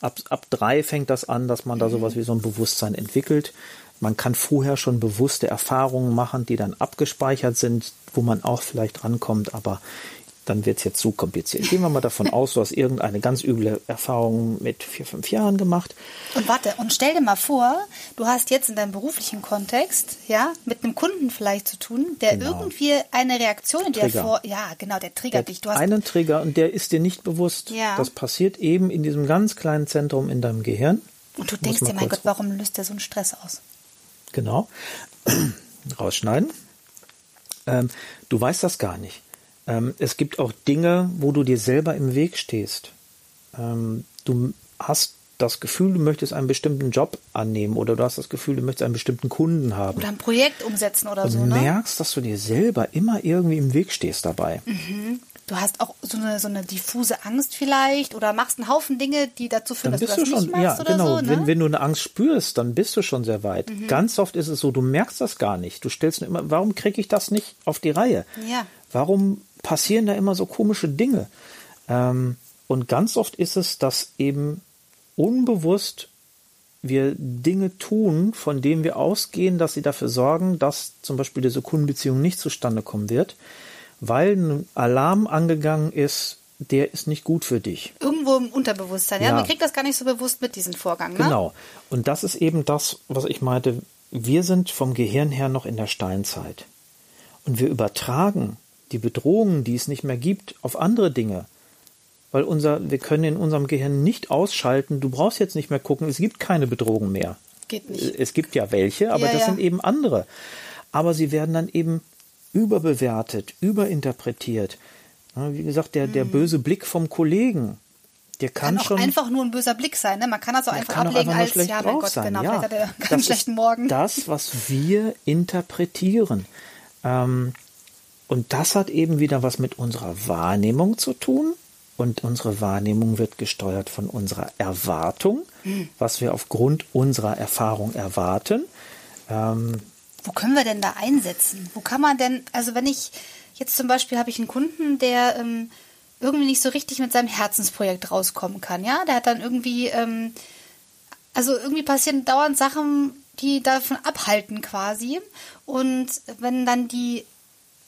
ab, ab drei fängt das an, dass man mhm. da sowas wie so ein Bewusstsein entwickelt. Man kann vorher schon bewusste Erfahrungen machen, die dann abgespeichert sind, wo man auch vielleicht rankommt, aber dann wird es jetzt zu kompliziert. Gehen wir mal davon aus, du hast irgendeine ganz üble Erfahrung mit vier, fünf Jahren gemacht. Und warte, und stell dir mal vor, du hast jetzt in deinem beruflichen Kontext, ja, mit einem Kunden vielleicht zu tun, der genau. irgendwie eine Reaktion in dir vor, ja, genau, der triggert der dich. Du hast einen Trigger und der ist dir nicht bewusst. Ja. Das passiert eben in diesem ganz kleinen Zentrum in deinem Gehirn. Und du denkst dir, mein Gott, warum löst der so einen Stress aus? Genau. Rausschneiden. Ähm, du weißt das gar nicht. Ähm, es gibt auch Dinge, wo du dir selber im Weg stehst. Ähm, du hast das Gefühl, du möchtest einen bestimmten Job annehmen oder du hast das Gefühl, du möchtest einen bestimmten Kunden haben. Oder ein Projekt umsetzen oder und so. Du ne? merkst, dass du dir selber immer irgendwie im Weg stehst dabei. Mhm. Du hast auch so eine, so eine diffuse Angst vielleicht oder machst einen Haufen Dinge, die dazu führen, dann dass du das schon, nicht machst ja, oder genau. so. Ne? Wenn, wenn du eine Angst spürst, dann bist du schon sehr weit. Mhm. Ganz oft ist es so, du merkst das gar nicht. Du stellst nur immer, warum kriege ich das nicht auf die Reihe? Ja. Warum passieren da immer so komische Dinge? Ähm, und ganz oft ist es, dass eben unbewusst wir Dinge tun, von denen wir ausgehen, dass sie dafür sorgen, dass zum Beispiel diese Kundenbeziehung nicht zustande kommen wird weil ein Alarm angegangen ist, der ist nicht gut für dich. Irgendwo im Unterbewusstsein, ja. ja. Man kriegt das gar nicht so bewusst mit, diesen Vorgang. Ne? Genau. Und das ist eben das, was ich meinte. Wir sind vom Gehirn her noch in der Steinzeit. Und wir übertragen die Bedrohungen, die es nicht mehr gibt, auf andere Dinge. Weil unser, wir können in unserem Gehirn nicht ausschalten, du brauchst jetzt nicht mehr gucken, es gibt keine Bedrohungen mehr. Geht nicht. Es gibt ja welche, aber ja, das ja. sind eben andere. Aber sie werden dann eben überbewertet, überinterpretiert. Wie gesagt, der, der hm. böse Blick vom Kollegen, der kann, kann schon einfach nur ein böser Blick sein. Ne? Man kann das auch einfach ablegen als ja, mein Gott, sein. genau, ja, vielleicht hat er einen ganz schlechten Morgen. Das, was wir interpretieren. Ähm, und das hat eben wieder was mit unserer Wahrnehmung zu tun. Und unsere Wahrnehmung wird gesteuert von unserer Erwartung, hm. was wir aufgrund unserer Erfahrung erwarten. Ähm, wo können wir denn da einsetzen? Wo kann man denn, also wenn ich jetzt zum Beispiel habe ich einen Kunden, der ähm, irgendwie nicht so richtig mit seinem Herzensprojekt rauskommen kann, ja, der hat dann irgendwie, ähm, also irgendwie passieren dauernd Sachen, die davon abhalten quasi. Und wenn dann die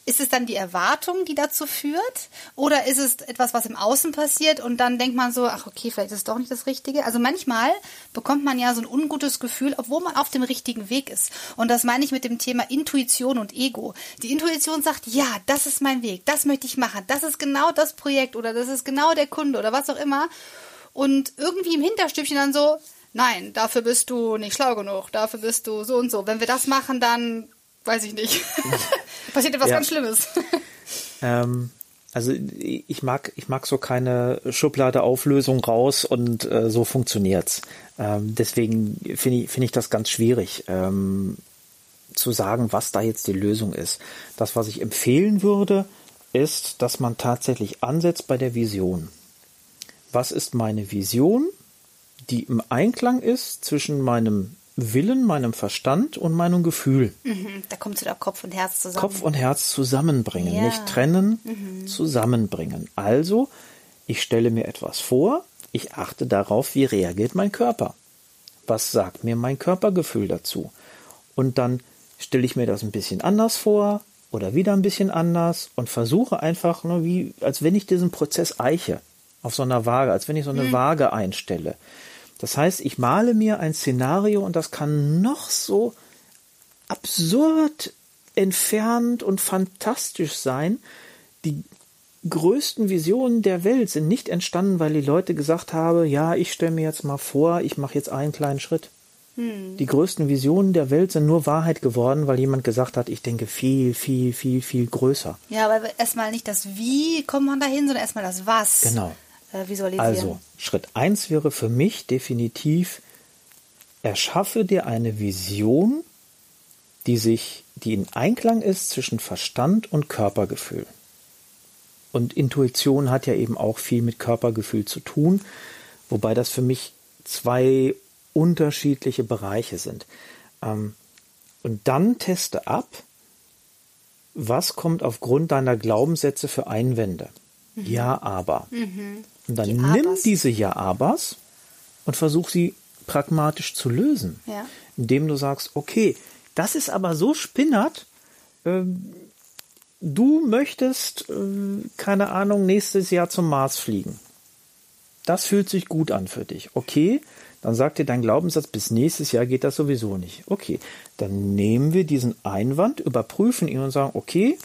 ist es dann die Erwartung, die dazu führt? Oder ist es etwas, was im Außen passiert und dann denkt man so, ach okay, vielleicht ist es doch nicht das Richtige? Also manchmal bekommt man ja so ein ungutes Gefühl, obwohl man auf dem richtigen Weg ist. Und das meine ich mit dem Thema Intuition und Ego. Die Intuition sagt, ja, das ist mein Weg, das möchte ich machen, das ist genau das Projekt oder das ist genau der Kunde oder was auch immer. Und irgendwie im Hinterstübchen dann so, nein, dafür bist du nicht schlau genug, dafür bist du so und so. Wenn wir das machen, dann weiß ich nicht. Passiert etwas ja. ganz Schlimmes. ähm, also ich mag, ich mag so keine Schublade Auflösung raus und äh, so funktioniert's. Ähm, deswegen finde ich, finde ich das ganz schwierig. Ähm, zu sagen, was da jetzt die Lösung ist. Das, was ich empfehlen würde, ist, dass man tatsächlich ansetzt bei der Vision. Was ist meine Vision, die im Einklang ist zwischen meinem Willen, meinem Verstand und meinem Gefühl. Mhm, da kommt wieder Kopf und Herz zusammen. Kopf und Herz zusammenbringen, ja. nicht trennen, mhm. zusammenbringen. Also, ich stelle mir etwas vor, ich achte darauf, wie reagiert mein Körper. Was sagt mir mein Körpergefühl dazu? Und dann stelle ich mir das ein bisschen anders vor oder wieder ein bisschen anders und versuche einfach, nur wie, als wenn ich diesen Prozess eiche auf so einer Waage, als wenn ich so eine mhm. Waage einstelle. Das heißt, ich male mir ein Szenario und das kann noch so absurd entfernt und fantastisch sein. Die größten Visionen der Welt sind nicht entstanden, weil die Leute gesagt haben, ja, ich stelle mir jetzt mal vor, ich mache jetzt einen kleinen Schritt. Hm. Die größten Visionen der Welt sind nur Wahrheit geworden, weil jemand gesagt hat, ich denke viel, viel, viel, viel größer. Ja, aber erstmal nicht das Wie kommt man dahin, sondern erstmal das Was. Genau. Äh, visualisieren. Also, Schritt eins wäre für mich definitiv, erschaffe dir eine Vision, die sich, die in Einklang ist zwischen Verstand und Körpergefühl. Und Intuition hat ja eben auch viel mit Körpergefühl zu tun, wobei das für mich zwei unterschiedliche Bereiche sind. Ähm, und dann teste ab, was kommt aufgrund deiner Glaubenssätze für Einwände. Mhm. Ja, aber. Mhm. Und dann Die nimm Abers. diese Ja-Abers und versuch sie pragmatisch zu lösen. Ja. Indem du sagst, okay, das ist aber so spinnert, ähm, du möchtest, äh, keine Ahnung, nächstes Jahr zum Mars fliegen. Das fühlt sich gut an für dich. Okay, dann sagt dir dein Glaubenssatz, bis nächstes Jahr geht das sowieso nicht. Okay, dann nehmen wir diesen Einwand, überprüfen ihn und sagen, okay,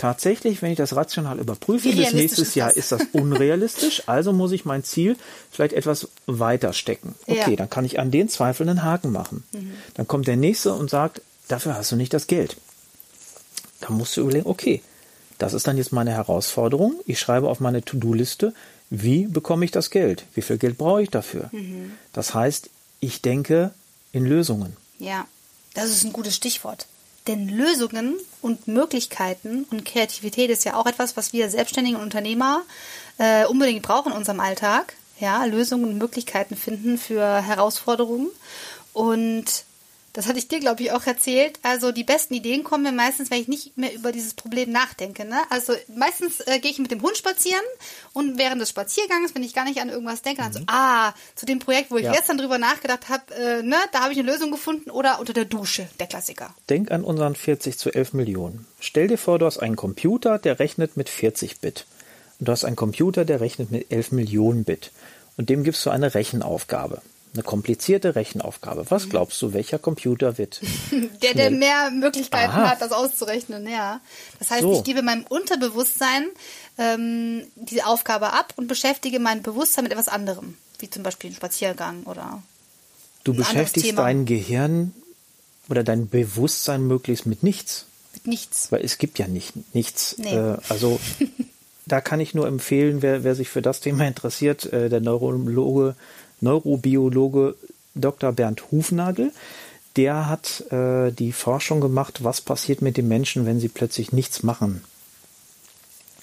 tatsächlich, wenn ich das rational überprüfe, bis nächstes Jahr ist das unrealistisch, also muss ich mein Ziel vielleicht etwas weiter stecken. Okay, ja. dann kann ich an den Zweifeln einen Haken machen. Mhm. Dann kommt der nächste und sagt, dafür hast du nicht das Geld. Da musst du überlegen, okay, das ist dann jetzt meine Herausforderung. Ich schreibe auf meine To-Do-Liste, wie bekomme ich das Geld? Wie viel Geld brauche ich dafür? Mhm. Das heißt, ich denke in Lösungen. Ja, das ist ein gutes Stichwort. Denn Lösungen und Möglichkeiten und Kreativität ist ja auch etwas, was wir selbstständigen Unternehmer äh, unbedingt brauchen in unserem Alltag. Ja, Lösungen und Möglichkeiten finden für Herausforderungen. Und das hatte ich dir, glaube ich, auch erzählt. Also die besten Ideen kommen mir meistens, wenn ich nicht mehr über dieses Problem nachdenke. Ne? Also meistens äh, gehe ich mit dem Hund spazieren und während des Spaziergangs, wenn ich gar nicht an irgendwas denke, dann so, mhm. ah, zu dem Projekt, wo ich ja. gestern drüber nachgedacht habe, äh, ne, da habe ich eine Lösung gefunden oder unter der Dusche, der Klassiker. Denk an unseren 40 zu 11 Millionen. Stell dir vor, du hast einen Computer, der rechnet mit 40 Bit. Und du hast einen Computer, der rechnet mit 11 Millionen Bit. Und dem gibst du eine Rechenaufgabe. Eine komplizierte Rechenaufgabe. Was mhm. glaubst du, welcher Computer wird? der, der mehr Möglichkeiten Aha. hat, das auszurechnen, ja. Das heißt, so. ich gebe meinem Unterbewusstsein ähm, diese Aufgabe ab und beschäftige mein Bewusstsein mit etwas anderem, wie zum Beispiel einen Spaziergang oder. Du beschäftigst dein Gehirn oder dein Bewusstsein möglichst mit nichts. Mit nichts. Weil es gibt ja nicht nichts. Nee. Äh, also da kann ich nur empfehlen, wer, wer sich für das Thema interessiert, äh, der Neurologe Neurobiologe Dr. Bernd Hufnagel. Der hat äh, die Forschung gemacht, was passiert mit den Menschen, wenn sie plötzlich nichts machen.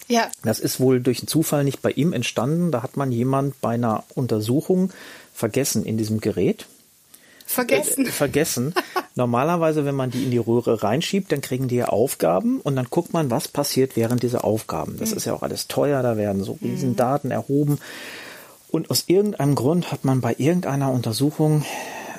Ja. Das ist wohl durch einen Zufall nicht bei ihm entstanden. Da hat man jemand bei einer Untersuchung vergessen in diesem Gerät. Vergessen. Äh, vergessen. Normalerweise, wenn man die in die Röhre reinschiebt, dann kriegen die ja Aufgaben und dann guckt man, was passiert während dieser Aufgaben. Das mhm. ist ja auch alles teuer, da werden so riesen Daten erhoben. Und aus irgendeinem Grund hat man bei irgendeiner Untersuchung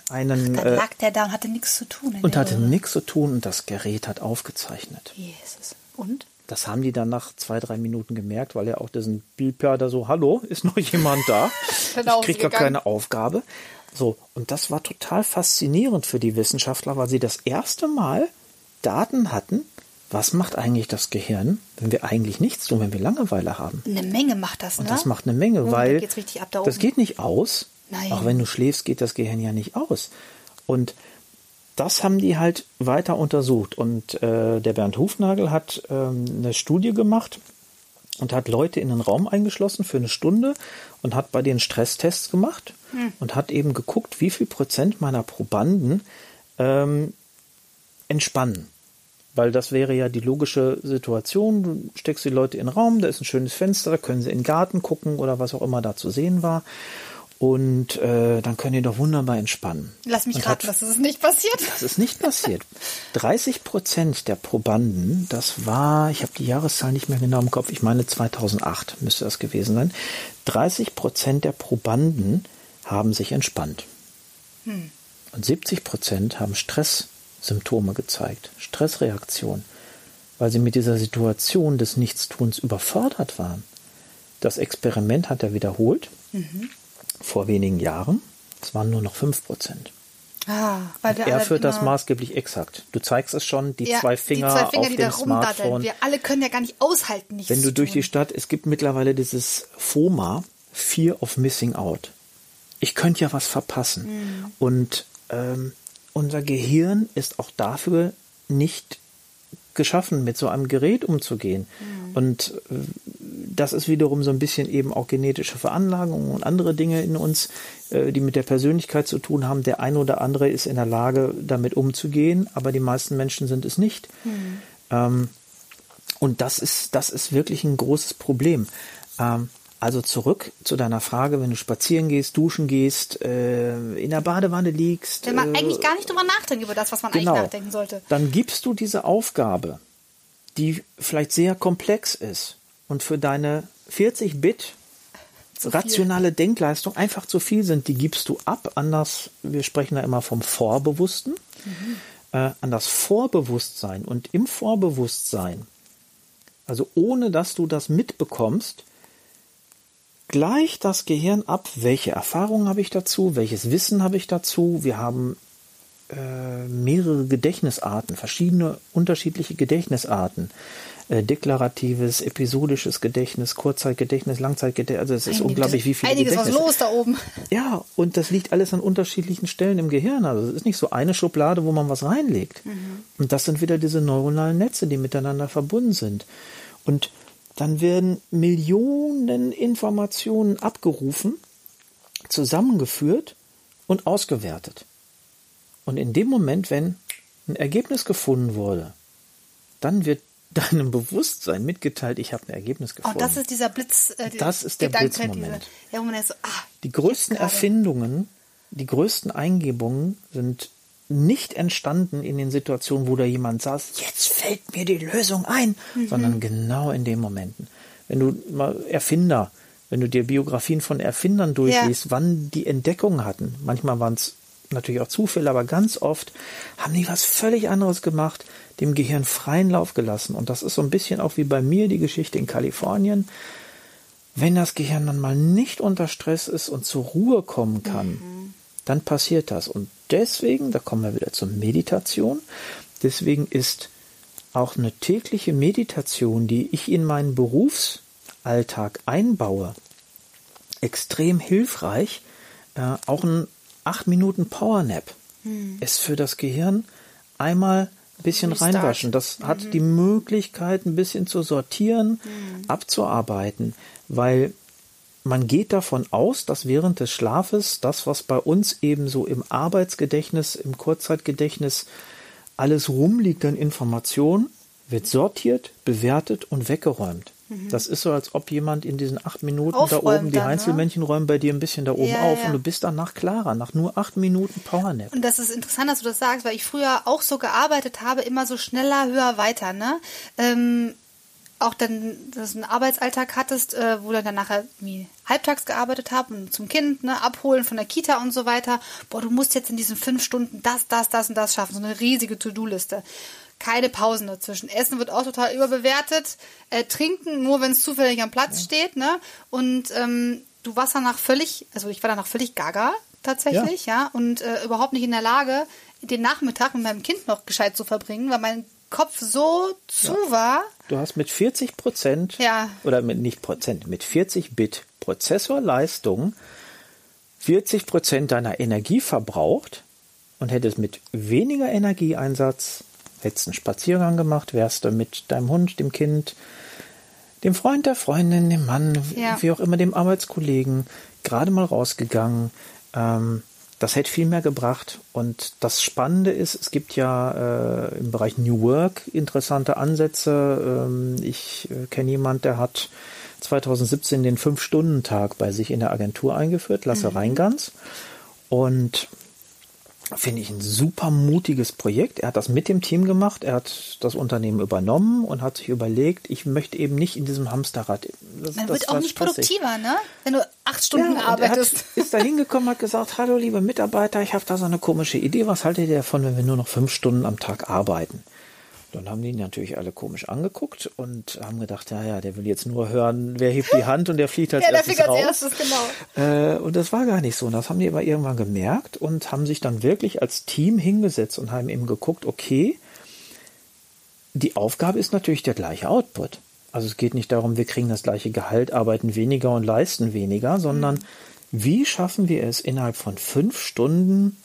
einen. Ach, da lag der da und hatte nichts zu tun. Und hatte nichts zu tun und das Gerät hat aufgezeichnet. Jesus. Und? Das haben die dann nach zwei, drei Minuten gemerkt, weil er auch diesen Beeper da so, hallo, ist noch jemand da? ich krieg gar keine Aufgabe. So, und das war total faszinierend für die Wissenschaftler, weil sie das erste Mal Daten hatten, was macht eigentlich das Gehirn, wenn wir eigentlich nichts tun, wenn wir Langeweile haben? Eine Menge macht das, ne? Und das macht eine Menge, oh, weil da das geht nicht aus. Nein. Auch wenn du schläfst, geht das Gehirn ja nicht aus. Und das haben die halt weiter untersucht. Und äh, der Bernd Hufnagel hat ähm, eine Studie gemacht und hat Leute in den Raum eingeschlossen für eine Stunde und hat bei den Stresstests gemacht hm. und hat eben geguckt, wie viel Prozent meiner Probanden ähm, entspannen. Weil das wäre ja die logische Situation. Du steckst die Leute in den Raum, da ist ein schönes Fenster, da können sie in den Garten gucken oder was auch immer da zu sehen war. Und äh, dann können die doch wunderbar entspannen. Lass mich raten, das ist nicht passiert. Das ist nicht passiert. 30 Prozent der Probanden, das war, ich habe die Jahreszahl nicht mehr genau im Kopf, ich meine 2008 müsste das gewesen sein. 30 Prozent der Probanden haben sich entspannt. Hm. Und 70 Prozent haben Stress Symptome gezeigt, Stressreaktion, weil sie mit dieser Situation des Nichtstuns überfordert waren. Das Experiment hat er wiederholt mhm. vor wenigen Jahren. Es waren nur noch 5 Prozent. Ah, er führt das maßgeblich exakt. Du zeigst es schon, die ja, zwei Finger, die zwei Finger auf dem Smartphone. Wir alle können ja gar nicht aushalten, nichts Wenn du durch die Stadt, es gibt mittlerweile dieses FOMA, Fear of Missing Out. Ich könnte ja was verpassen. Mhm. Und ähm, unser Gehirn ist auch dafür nicht geschaffen, mit so einem Gerät umzugehen. Mhm. Und äh, das ist wiederum so ein bisschen eben auch genetische Veranlagung und andere Dinge in uns, äh, die mit der Persönlichkeit zu tun haben. Der eine oder andere ist in der Lage, damit umzugehen, aber die meisten Menschen sind es nicht. Mhm. Ähm, und das ist, das ist wirklich ein großes Problem. Also zurück zu deiner Frage, wenn du spazieren gehst, duschen gehst, äh, in der Badewanne liegst. Wenn man äh, eigentlich gar nicht drüber nachdenkt, über das, was man genau, eigentlich nachdenken sollte. Dann gibst du diese Aufgabe, die vielleicht sehr komplex ist und für deine 40 Bit rationale Denkleistung einfach zu viel sind, die gibst du ab. Anders, wir sprechen da immer vom Vorbewussten, mhm. äh, an das Vorbewusstsein. Und im Vorbewusstsein, also ohne dass du das mitbekommst, gleicht das Gehirn ab, welche Erfahrungen habe ich dazu, welches Wissen habe ich dazu. Wir haben äh, mehrere Gedächtnisarten, verschiedene unterschiedliche Gedächtnisarten. Äh, deklaratives, episodisches Gedächtnis, Kurzzeitgedächtnis, Langzeitgedächtnis. Also es ist Einiges, unglaublich, wie viel Einiges Gedächtnis. was los da oben. Ja, und das liegt alles an unterschiedlichen Stellen im Gehirn. Also es ist nicht so eine Schublade, wo man was reinlegt. Mhm. Und das sind wieder diese neuronalen Netze, die miteinander verbunden sind. Und dann werden Millionen Informationen abgerufen, zusammengeführt und ausgewertet. Und in dem Moment, wenn ein Ergebnis gefunden wurde, dann wird deinem Bewusstsein mitgeteilt, ich habe ein Ergebnis gefunden. Oh, das ist dieser Blitz. Äh, das ist der Gedanke, Blitzmoment. Diese, ja, so, ah, die größten Erfindungen, die größten Eingebungen sind nicht entstanden in den Situationen, wo da jemand saß, jetzt fällt mir die Lösung ein, mhm. sondern genau in den Momenten. Wenn du mal Erfinder, wenn du dir Biografien von Erfindern durchliest, ja. wann die Entdeckungen hatten, manchmal waren es natürlich auch Zufälle, aber ganz oft haben die was völlig anderes gemacht, dem Gehirn freien Lauf gelassen. Und das ist so ein bisschen auch wie bei mir die Geschichte in Kalifornien. Wenn das Gehirn dann mal nicht unter Stress ist und zur Ruhe kommen kann, mhm. dann passiert das. Und deswegen, da kommen wir wieder zur Meditation, deswegen ist auch eine tägliche Meditation, die ich in meinen Berufsalltag einbaue, extrem hilfreich. Äh, auch ein 8 Minuten Powernap hm. ist für das Gehirn einmal ein bisschen Restart. reinwaschen. Das mhm. hat die Möglichkeit, ein bisschen zu sortieren, mhm. abzuarbeiten, weil man geht davon aus, dass während des Schlafes das, was bei uns eben so im Arbeitsgedächtnis, im Kurzzeitgedächtnis alles rumliegt an Informationen, wird sortiert, bewertet und weggeräumt. Mhm. Das ist so, als ob jemand in diesen acht Minuten Aufräumt da oben, die dann, Einzelmännchen ne? räumen bei dir ein bisschen da oben ja, auf ja. und du bist danach klarer, nach nur acht Minuten Powernap. Und das ist interessant, dass du das sagst, weil ich früher auch so gearbeitet habe, immer so schneller, höher, weiter, ne? Ähm, auch dann, dass du einen Arbeitsalltag hattest, äh, wo du dann nachher wie halbtags gearbeitet hast und zum Kind, ne, abholen von der Kita und so weiter. Boah, du musst jetzt in diesen fünf Stunden das, das, das und das schaffen. So eine riesige To-Do-Liste. Keine Pausen dazwischen. Essen wird auch total überbewertet. Äh, trinken nur, wenn es zufällig am Platz ja. steht, ne? Und ähm, du warst danach völlig, also ich war danach völlig gaga tatsächlich, ja, ja und äh, überhaupt nicht in der Lage, den Nachmittag mit meinem Kind noch gescheit zu verbringen, weil mein Kopf so zu ja. war. Du hast mit 40 Prozent ja. oder mit nicht Prozent, mit 40 Bit Prozessorleistung 40 Prozent deiner Energie verbraucht und hättest mit weniger Energieeinsatz hättest einen Spaziergang gemacht, wärst du mit deinem Hund, dem Kind, dem Freund der Freundin, dem Mann, ja. wie auch immer, dem Arbeitskollegen gerade mal rausgegangen. Ähm, das hätte viel mehr gebracht. Und das Spannende ist, es gibt ja äh, im Bereich New Work interessante Ansätze. Ähm, ich äh, kenne jemand, der hat 2017 den Fünf-Stunden-Tag bei sich in der Agentur eingeführt, Lasse mhm. Reingans. Und finde ich ein super mutiges Projekt. Er hat das mit dem Team gemacht, er hat das Unternehmen übernommen und hat sich überlegt, ich möchte eben nicht in diesem Hamsterrad. Das, Man wird auch nicht produktiver, ne? Wenn du acht Stunden ja, arbeitest. Er hat, ist da hingekommen, hat gesagt, hallo liebe Mitarbeiter, ich habe da so eine komische Idee, was haltet ihr davon, wenn wir nur noch fünf Stunden am Tag arbeiten? Dann haben die ihn natürlich alle komisch angeguckt und haben gedacht, ja, ja, der will jetzt nur hören, wer hebt die Hand und der fliegt als ja, erstes der raus. als erstes, genau. Äh, und das war gar nicht so. Und das haben die aber irgendwann gemerkt und haben sich dann wirklich als Team hingesetzt und haben eben geguckt, okay, die Aufgabe ist natürlich der gleiche Output. Also es geht nicht darum, wir kriegen das gleiche Gehalt, arbeiten weniger und leisten weniger, sondern mhm. wie schaffen wir es innerhalb von fünf Stunden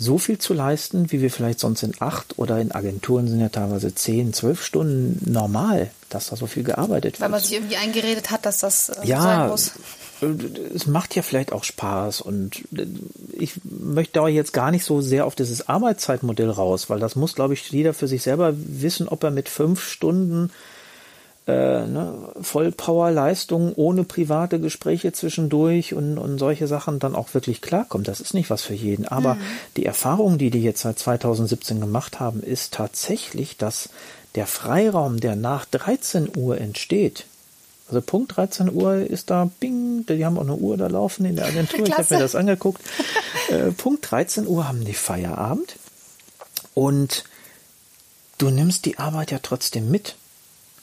so viel zu leisten, wie wir vielleicht sonst in acht oder in Agenturen sind ja teilweise zehn, zwölf Stunden normal, dass da so viel gearbeitet wird. Weil man sich irgendwie eingeredet hat, dass das äh, ja, sein muss. Äh, es macht ja vielleicht auch Spaß und äh, ich möchte da jetzt gar nicht so sehr auf dieses Arbeitszeitmodell raus, weil das muss, glaube ich, jeder für sich selber wissen, ob er mit fünf Stunden äh, ne, Vollpower-Leistung ohne private Gespräche zwischendurch und, und solche Sachen dann auch wirklich klarkommt. Das ist nicht was für jeden. Aber mhm. die Erfahrung, die die jetzt seit 2017 gemacht haben, ist tatsächlich, dass der Freiraum, der nach 13 Uhr entsteht, also Punkt 13 Uhr ist da, bing, die haben auch eine Uhr da laufen in der Agentur, ich habe mir das angeguckt. Äh, Punkt 13 Uhr haben die Feierabend und du nimmst die Arbeit ja trotzdem mit.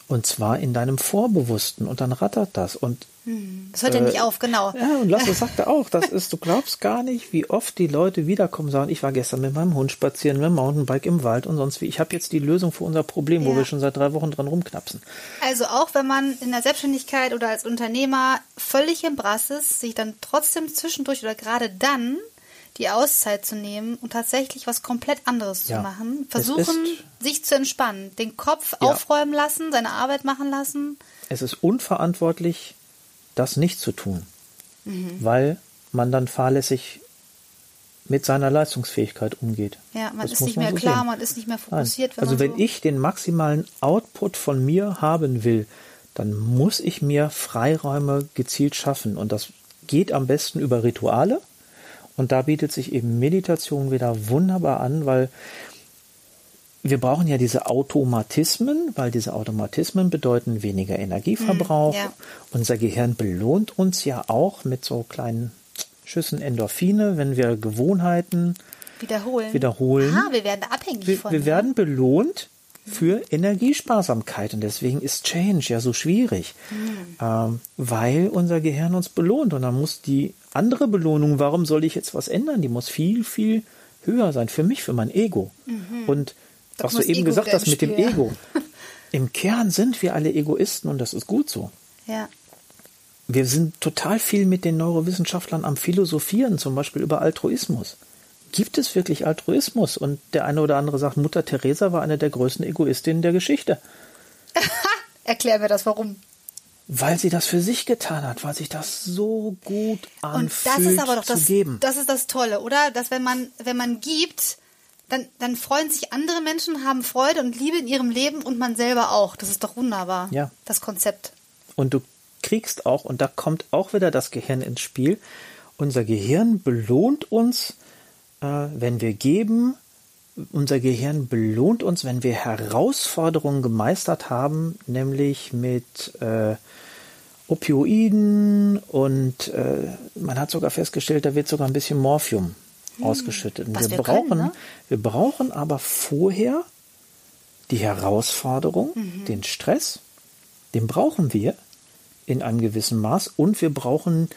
Und zwar in deinem Vorbewussten und dann rattert das und hm, das hört ja äh, nicht auf, genau. Ja, und Lasse sagte auch, das ist, du glaubst gar nicht, wie oft die Leute wiederkommen und sagen, ich war gestern mit meinem Hund spazieren, mit dem Mountainbike im Wald und sonst wie. Ich habe jetzt die Lösung für unser Problem, ja. wo wir schon seit drei Wochen dran rumknapsen. Also auch wenn man in der Selbstständigkeit oder als Unternehmer völlig im Brass ist, sich dann trotzdem zwischendurch oder gerade dann die Auszeit zu nehmen und tatsächlich was komplett anderes ja. zu machen. Versuchen, sich zu entspannen, den Kopf ja. aufräumen lassen, seine Arbeit machen lassen. Es ist unverantwortlich, das nicht zu tun, mhm. weil man dann fahrlässig mit seiner Leistungsfähigkeit umgeht. Ja, man das ist nicht man mehr so klar, sehen. man ist nicht mehr fokussiert. Wenn also wenn so ich den maximalen Output von mir haben will, dann muss ich mir Freiräume gezielt schaffen. Und das geht am besten über Rituale. Und da bietet sich eben Meditation wieder wunderbar an, weil wir brauchen ja diese Automatismen, weil diese Automatismen bedeuten weniger Energieverbrauch. Mm, ja. Unser Gehirn belohnt uns ja auch mit so kleinen Schüssen Endorphine, wenn wir Gewohnheiten wiederholen. wiederholen. Aha, wir werden abhängig wir, von. Wir werden belohnt für Energiesparsamkeit. Und deswegen ist Change ja so schwierig, mhm. ähm, weil unser Gehirn uns belohnt. Und dann muss die andere Belohnung, warum soll ich jetzt was ändern? Die muss viel, viel höher sein für mich, für mein Ego. Mhm. Und das was du eben Ego gesagt hast mit dem Ego. Im Kern sind wir alle Egoisten und das ist gut so. Ja. Wir sind total viel mit den Neurowissenschaftlern am Philosophieren, zum Beispiel über Altruismus gibt es wirklich Altruismus? Und der eine oder andere sagt, Mutter Teresa war eine der größten Egoistinnen der Geschichte. Erklär mir das, warum? Weil sie das für sich getan hat, weil sich das so gut anfühlt Und das ist aber doch das, geben. das ist das Tolle, oder? Dass wenn man, wenn man gibt, dann, dann freuen sich andere Menschen, haben Freude und Liebe in ihrem Leben und man selber auch. Das ist doch wunderbar. Ja. Das Konzept. Und du kriegst auch, und da kommt auch wieder das Gehirn ins Spiel, unser Gehirn belohnt uns äh, wenn wir geben, unser Gehirn belohnt uns, wenn wir Herausforderungen gemeistert haben, nämlich mit äh, Opioiden und äh, man hat sogar festgestellt, da wird sogar ein bisschen Morphium hm, ausgeschüttet. wir, wir, brauchen, können, ne? wir brauchen aber vorher die Herausforderung, mhm. den Stress, den brauchen wir in einem gewissen Maß und wir brauchen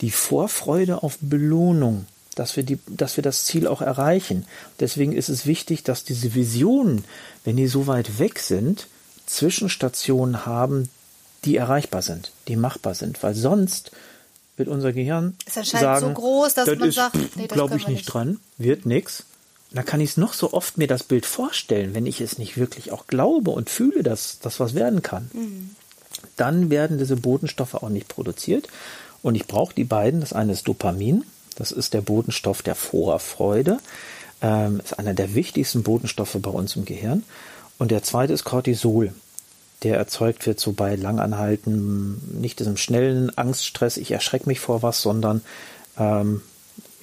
die Vorfreude auf Belohnung dass wir, die, dass wir das Ziel auch erreichen. Deswegen ist es wichtig, dass diese Visionen, wenn die so weit weg sind, Zwischenstationen haben, die erreichbar sind, die machbar sind, weil sonst wird unser Gehirn ist sagen, so groß, dass man ist, sagt, nee, glaube ich nicht, nicht dran, wird nix. Da kann ich es noch so oft mir das Bild vorstellen, wenn ich es nicht wirklich auch glaube und fühle, dass das was werden kann. Mhm. Dann werden diese Botenstoffe auch nicht produziert. Und ich brauche die beiden. Das eine ist Dopamin das ist der Botenstoff der Vorfreude. Ähm, ist einer der wichtigsten Botenstoffe bei uns im Gehirn. Und der zweite ist Cortisol. Der erzeugt wird so bei Langanhalten, nicht diesem schnellen Angststress, ich erschrecke mich vor was, sondern ähm,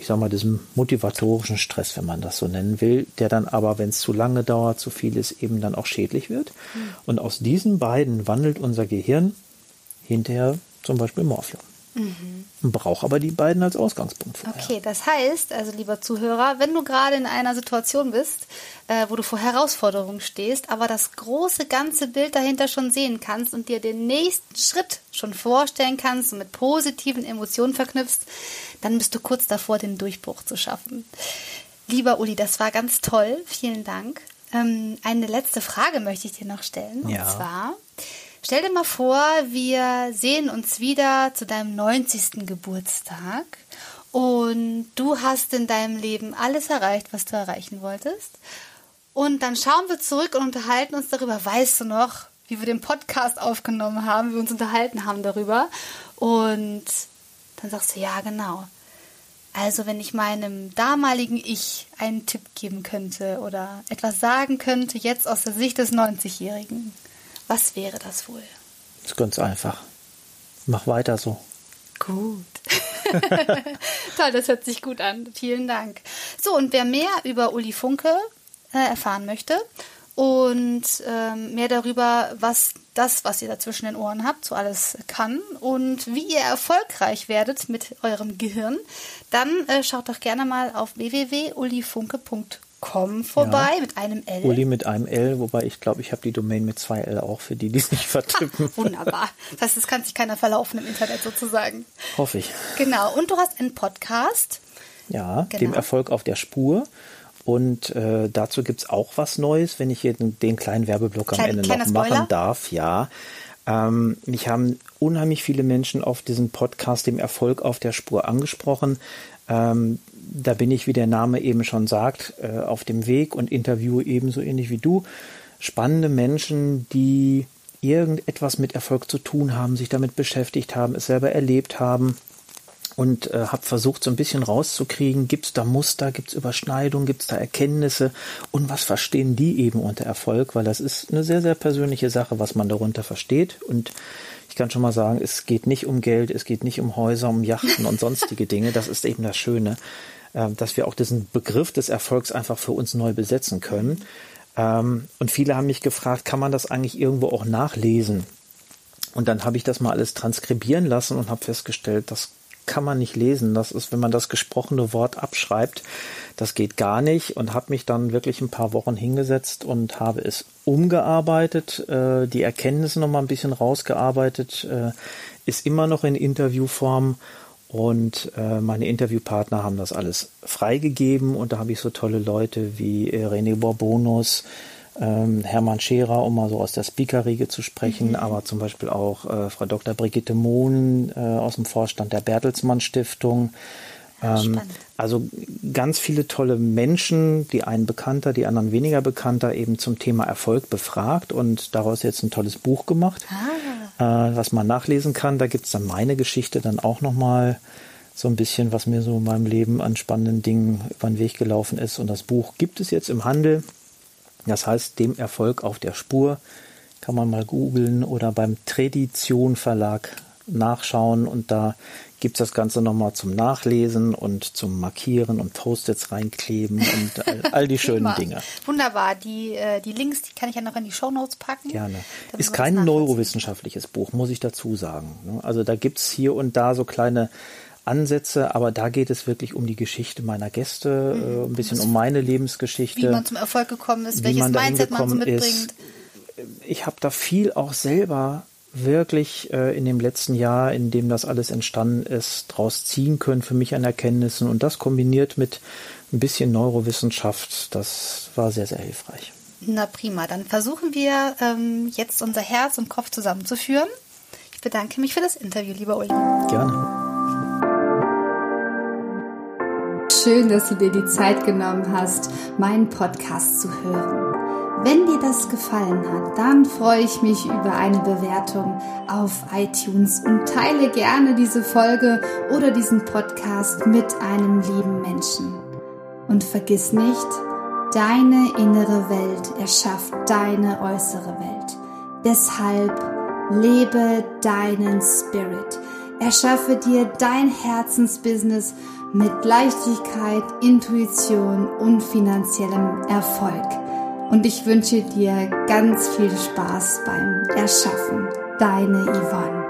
ich sag mal, diesem motivatorischen Stress, wenn man das so nennen will, der dann aber, wenn es zu lange dauert, zu viel ist, eben dann auch schädlich wird. Mhm. Und aus diesen beiden wandelt unser Gehirn hinterher zum Beispiel Morphium. Mhm. Brauche aber die beiden als Ausgangspunkt. Vorher. Okay, das heißt, also lieber Zuhörer, wenn du gerade in einer Situation bist, äh, wo du vor Herausforderungen stehst, aber das große ganze Bild dahinter schon sehen kannst und dir den nächsten Schritt schon vorstellen kannst und mit positiven Emotionen verknüpfst, dann bist du kurz davor, den Durchbruch zu schaffen. Lieber Uli, das war ganz toll. Vielen Dank. Ähm, eine letzte Frage möchte ich dir noch stellen. Ja. Und zwar, Stell dir mal vor, wir sehen uns wieder zu deinem 90. Geburtstag und du hast in deinem Leben alles erreicht, was du erreichen wolltest. Und dann schauen wir zurück und unterhalten uns darüber. Weißt du noch, wie wir den Podcast aufgenommen haben, wie wir uns unterhalten haben darüber? Und dann sagst du, ja, genau. Also wenn ich meinem damaligen Ich einen Tipp geben könnte oder etwas sagen könnte, jetzt aus der Sicht des 90-Jährigen, was wäre das wohl? Das ist ganz einfach. Mach weiter so. Gut. Toll, das hört sich gut an. Vielen Dank. So, und wer mehr über Uli Funke äh, erfahren möchte und ähm, mehr darüber, was das, was ihr da zwischen den Ohren habt, so alles kann und wie ihr erfolgreich werdet mit eurem Gehirn, dann äh, schaut doch gerne mal auf www.ulifunke.com Com vorbei ja. mit einem L. Uli mit einem L, wobei ich glaube, ich habe die Domain mit zwei L auch für die, die es nicht vertippen. Wunderbar. Das heißt, es kann sich keiner verlaufen im Internet sozusagen. Hoffe ich. Genau. Und du hast einen Podcast. Ja, genau. dem Erfolg auf der Spur. Und äh, dazu gibt es auch was Neues, wenn ich hier den, den kleinen Werbeblock Kleine, am Ende noch machen Spoiler. darf. Ja. Ähm, mich haben unheimlich viele Menschen auf diesem Podcast dem Erfolg auf der Spur angesprochen. Ähm, da bin ich, wie der Name eben schon sagt, äh, auf dem Weg und interviewe ebenso ähnlich wie du spannende Menschen, die irgendetwas mit Erfolg zu tun haben, sich damit beschäftigt haben, es selber erlebt haben und äh, habe versucht, so ein bisschen rauszukriegen, gibt es da Muster, gibt es Überschneidungen, gibt es da Erkenntnisse und was verstehen die eben unter Erfolg, weil das ist eine sehr, sehr persönliche Sache, was man darunter versteht und ich kann schon mal sagen, es geht nicht um Geld, es geht nicht um Häuser, um Yachten und sonstige Dinge. Das ist eben das Schöne, äh, dass wir auch diesen Begriff des Erfolgs einfach für uns neu besetzen können. Ähm, und viele haben mich gefragt, kann man das eigentlich irgendwo auch nachlesen? Und dann habe ich das mal alles transkribieren lassen und habe festgestellt, das kann man nicht lesen. Das ist, wenn man das gesprochene Wort abschreibt, das geht gar nicht und habe mich dann wirklich ein paar Wochen hingesetzt und habe es umgearbeitet, äh, die Erkenntnisse noch mal ein bisschen rausgearbeitet, äh, ist immer noch in Interviewform und äh, meine Interviewpartner haben das alles freigegeben und da habe ich so tolle Leute wie äh, René Borbonus, ähm, Hermann Scherer, um mal so aus der Speaker-Riege zu sprechen, mhm. aber zum Beispiel auch äh, Frau Dr. Brigitte Mohn äh, aus dem Vorstand der Bertelsmann Stiftung. Ähm, also ganz viele tolle Menschen, die einen bekannter, die anderen weniger bekannter, eben zum Thema Erfolg befragt und daraus jetzt ein tolles Buch gemacht, ah. äh, was man nachlesen kann. Da gibt's dann meine Geschichte dann auch nochmal so ein bisschen, was mir so in meinem Leben an spannenden Dingen über den Weg gelaufen ist. Und das Buch gibt es jetzt im Handel. Das heißt, dem Erfolg auf der Spur kann man mal googeln oder beim Tradition Verlag nachschauen und da gibt es das Ganze nochmal zum Nachlesen und zum Markieren und Post-its reinkleben und all, all die schönen Dinge. Wunderbar. Die, äh, die Links, die kann ich ja noch in die Shownotes packen. Gerne. Ist kein neurowissenschaftliches Buch, muss ich dazu sagen. Ne? Also da gibt es hier und da so kleine Ansätze, aber da geht es wirklich um die Geschichte meiner Gäste, mhm. äh, ein bisschen um meine Lebensgeschichte. Wie man zum Erfolg gekommen ist, welches man Mindset man so mitbringt. Ist. Ich habe da viel auch selber wirklich äh, in dem letzten Jahr, in dem das alles entstanden ist, draus ziehen können für mich an Erkenntnissen und das kombiniert mit ein bisschen Neurowissenschaft, das war sehr, sehr hilfreich. Na prima, dann versuchen wir ähm, jetzt unser Herz und Kopf zusammenzuführen. Ich bedanke mich für das Interview, lieber Uli. Gerne schön, dass du dir die Zeit genommen hast, meinen Podcast zu hören. Wenn dir das gefallen hat, dann freue ich mich über eine Bewertung auf iTunes und teile gerne diese Folge oder diesen Podcast mit einem lieben Menschen. Und vergiss nicht, deine innere Welt erschafft deine äußere Welt. Deshalb lebe deinen Spirit. Erschaffe dir dein Herzensbusiness mit Leichtigkeit, Intuition und finanziellem Erfolg. Und ich wünsche dir ganz viel Spaß beim Erschaffen. Deine Yvonne.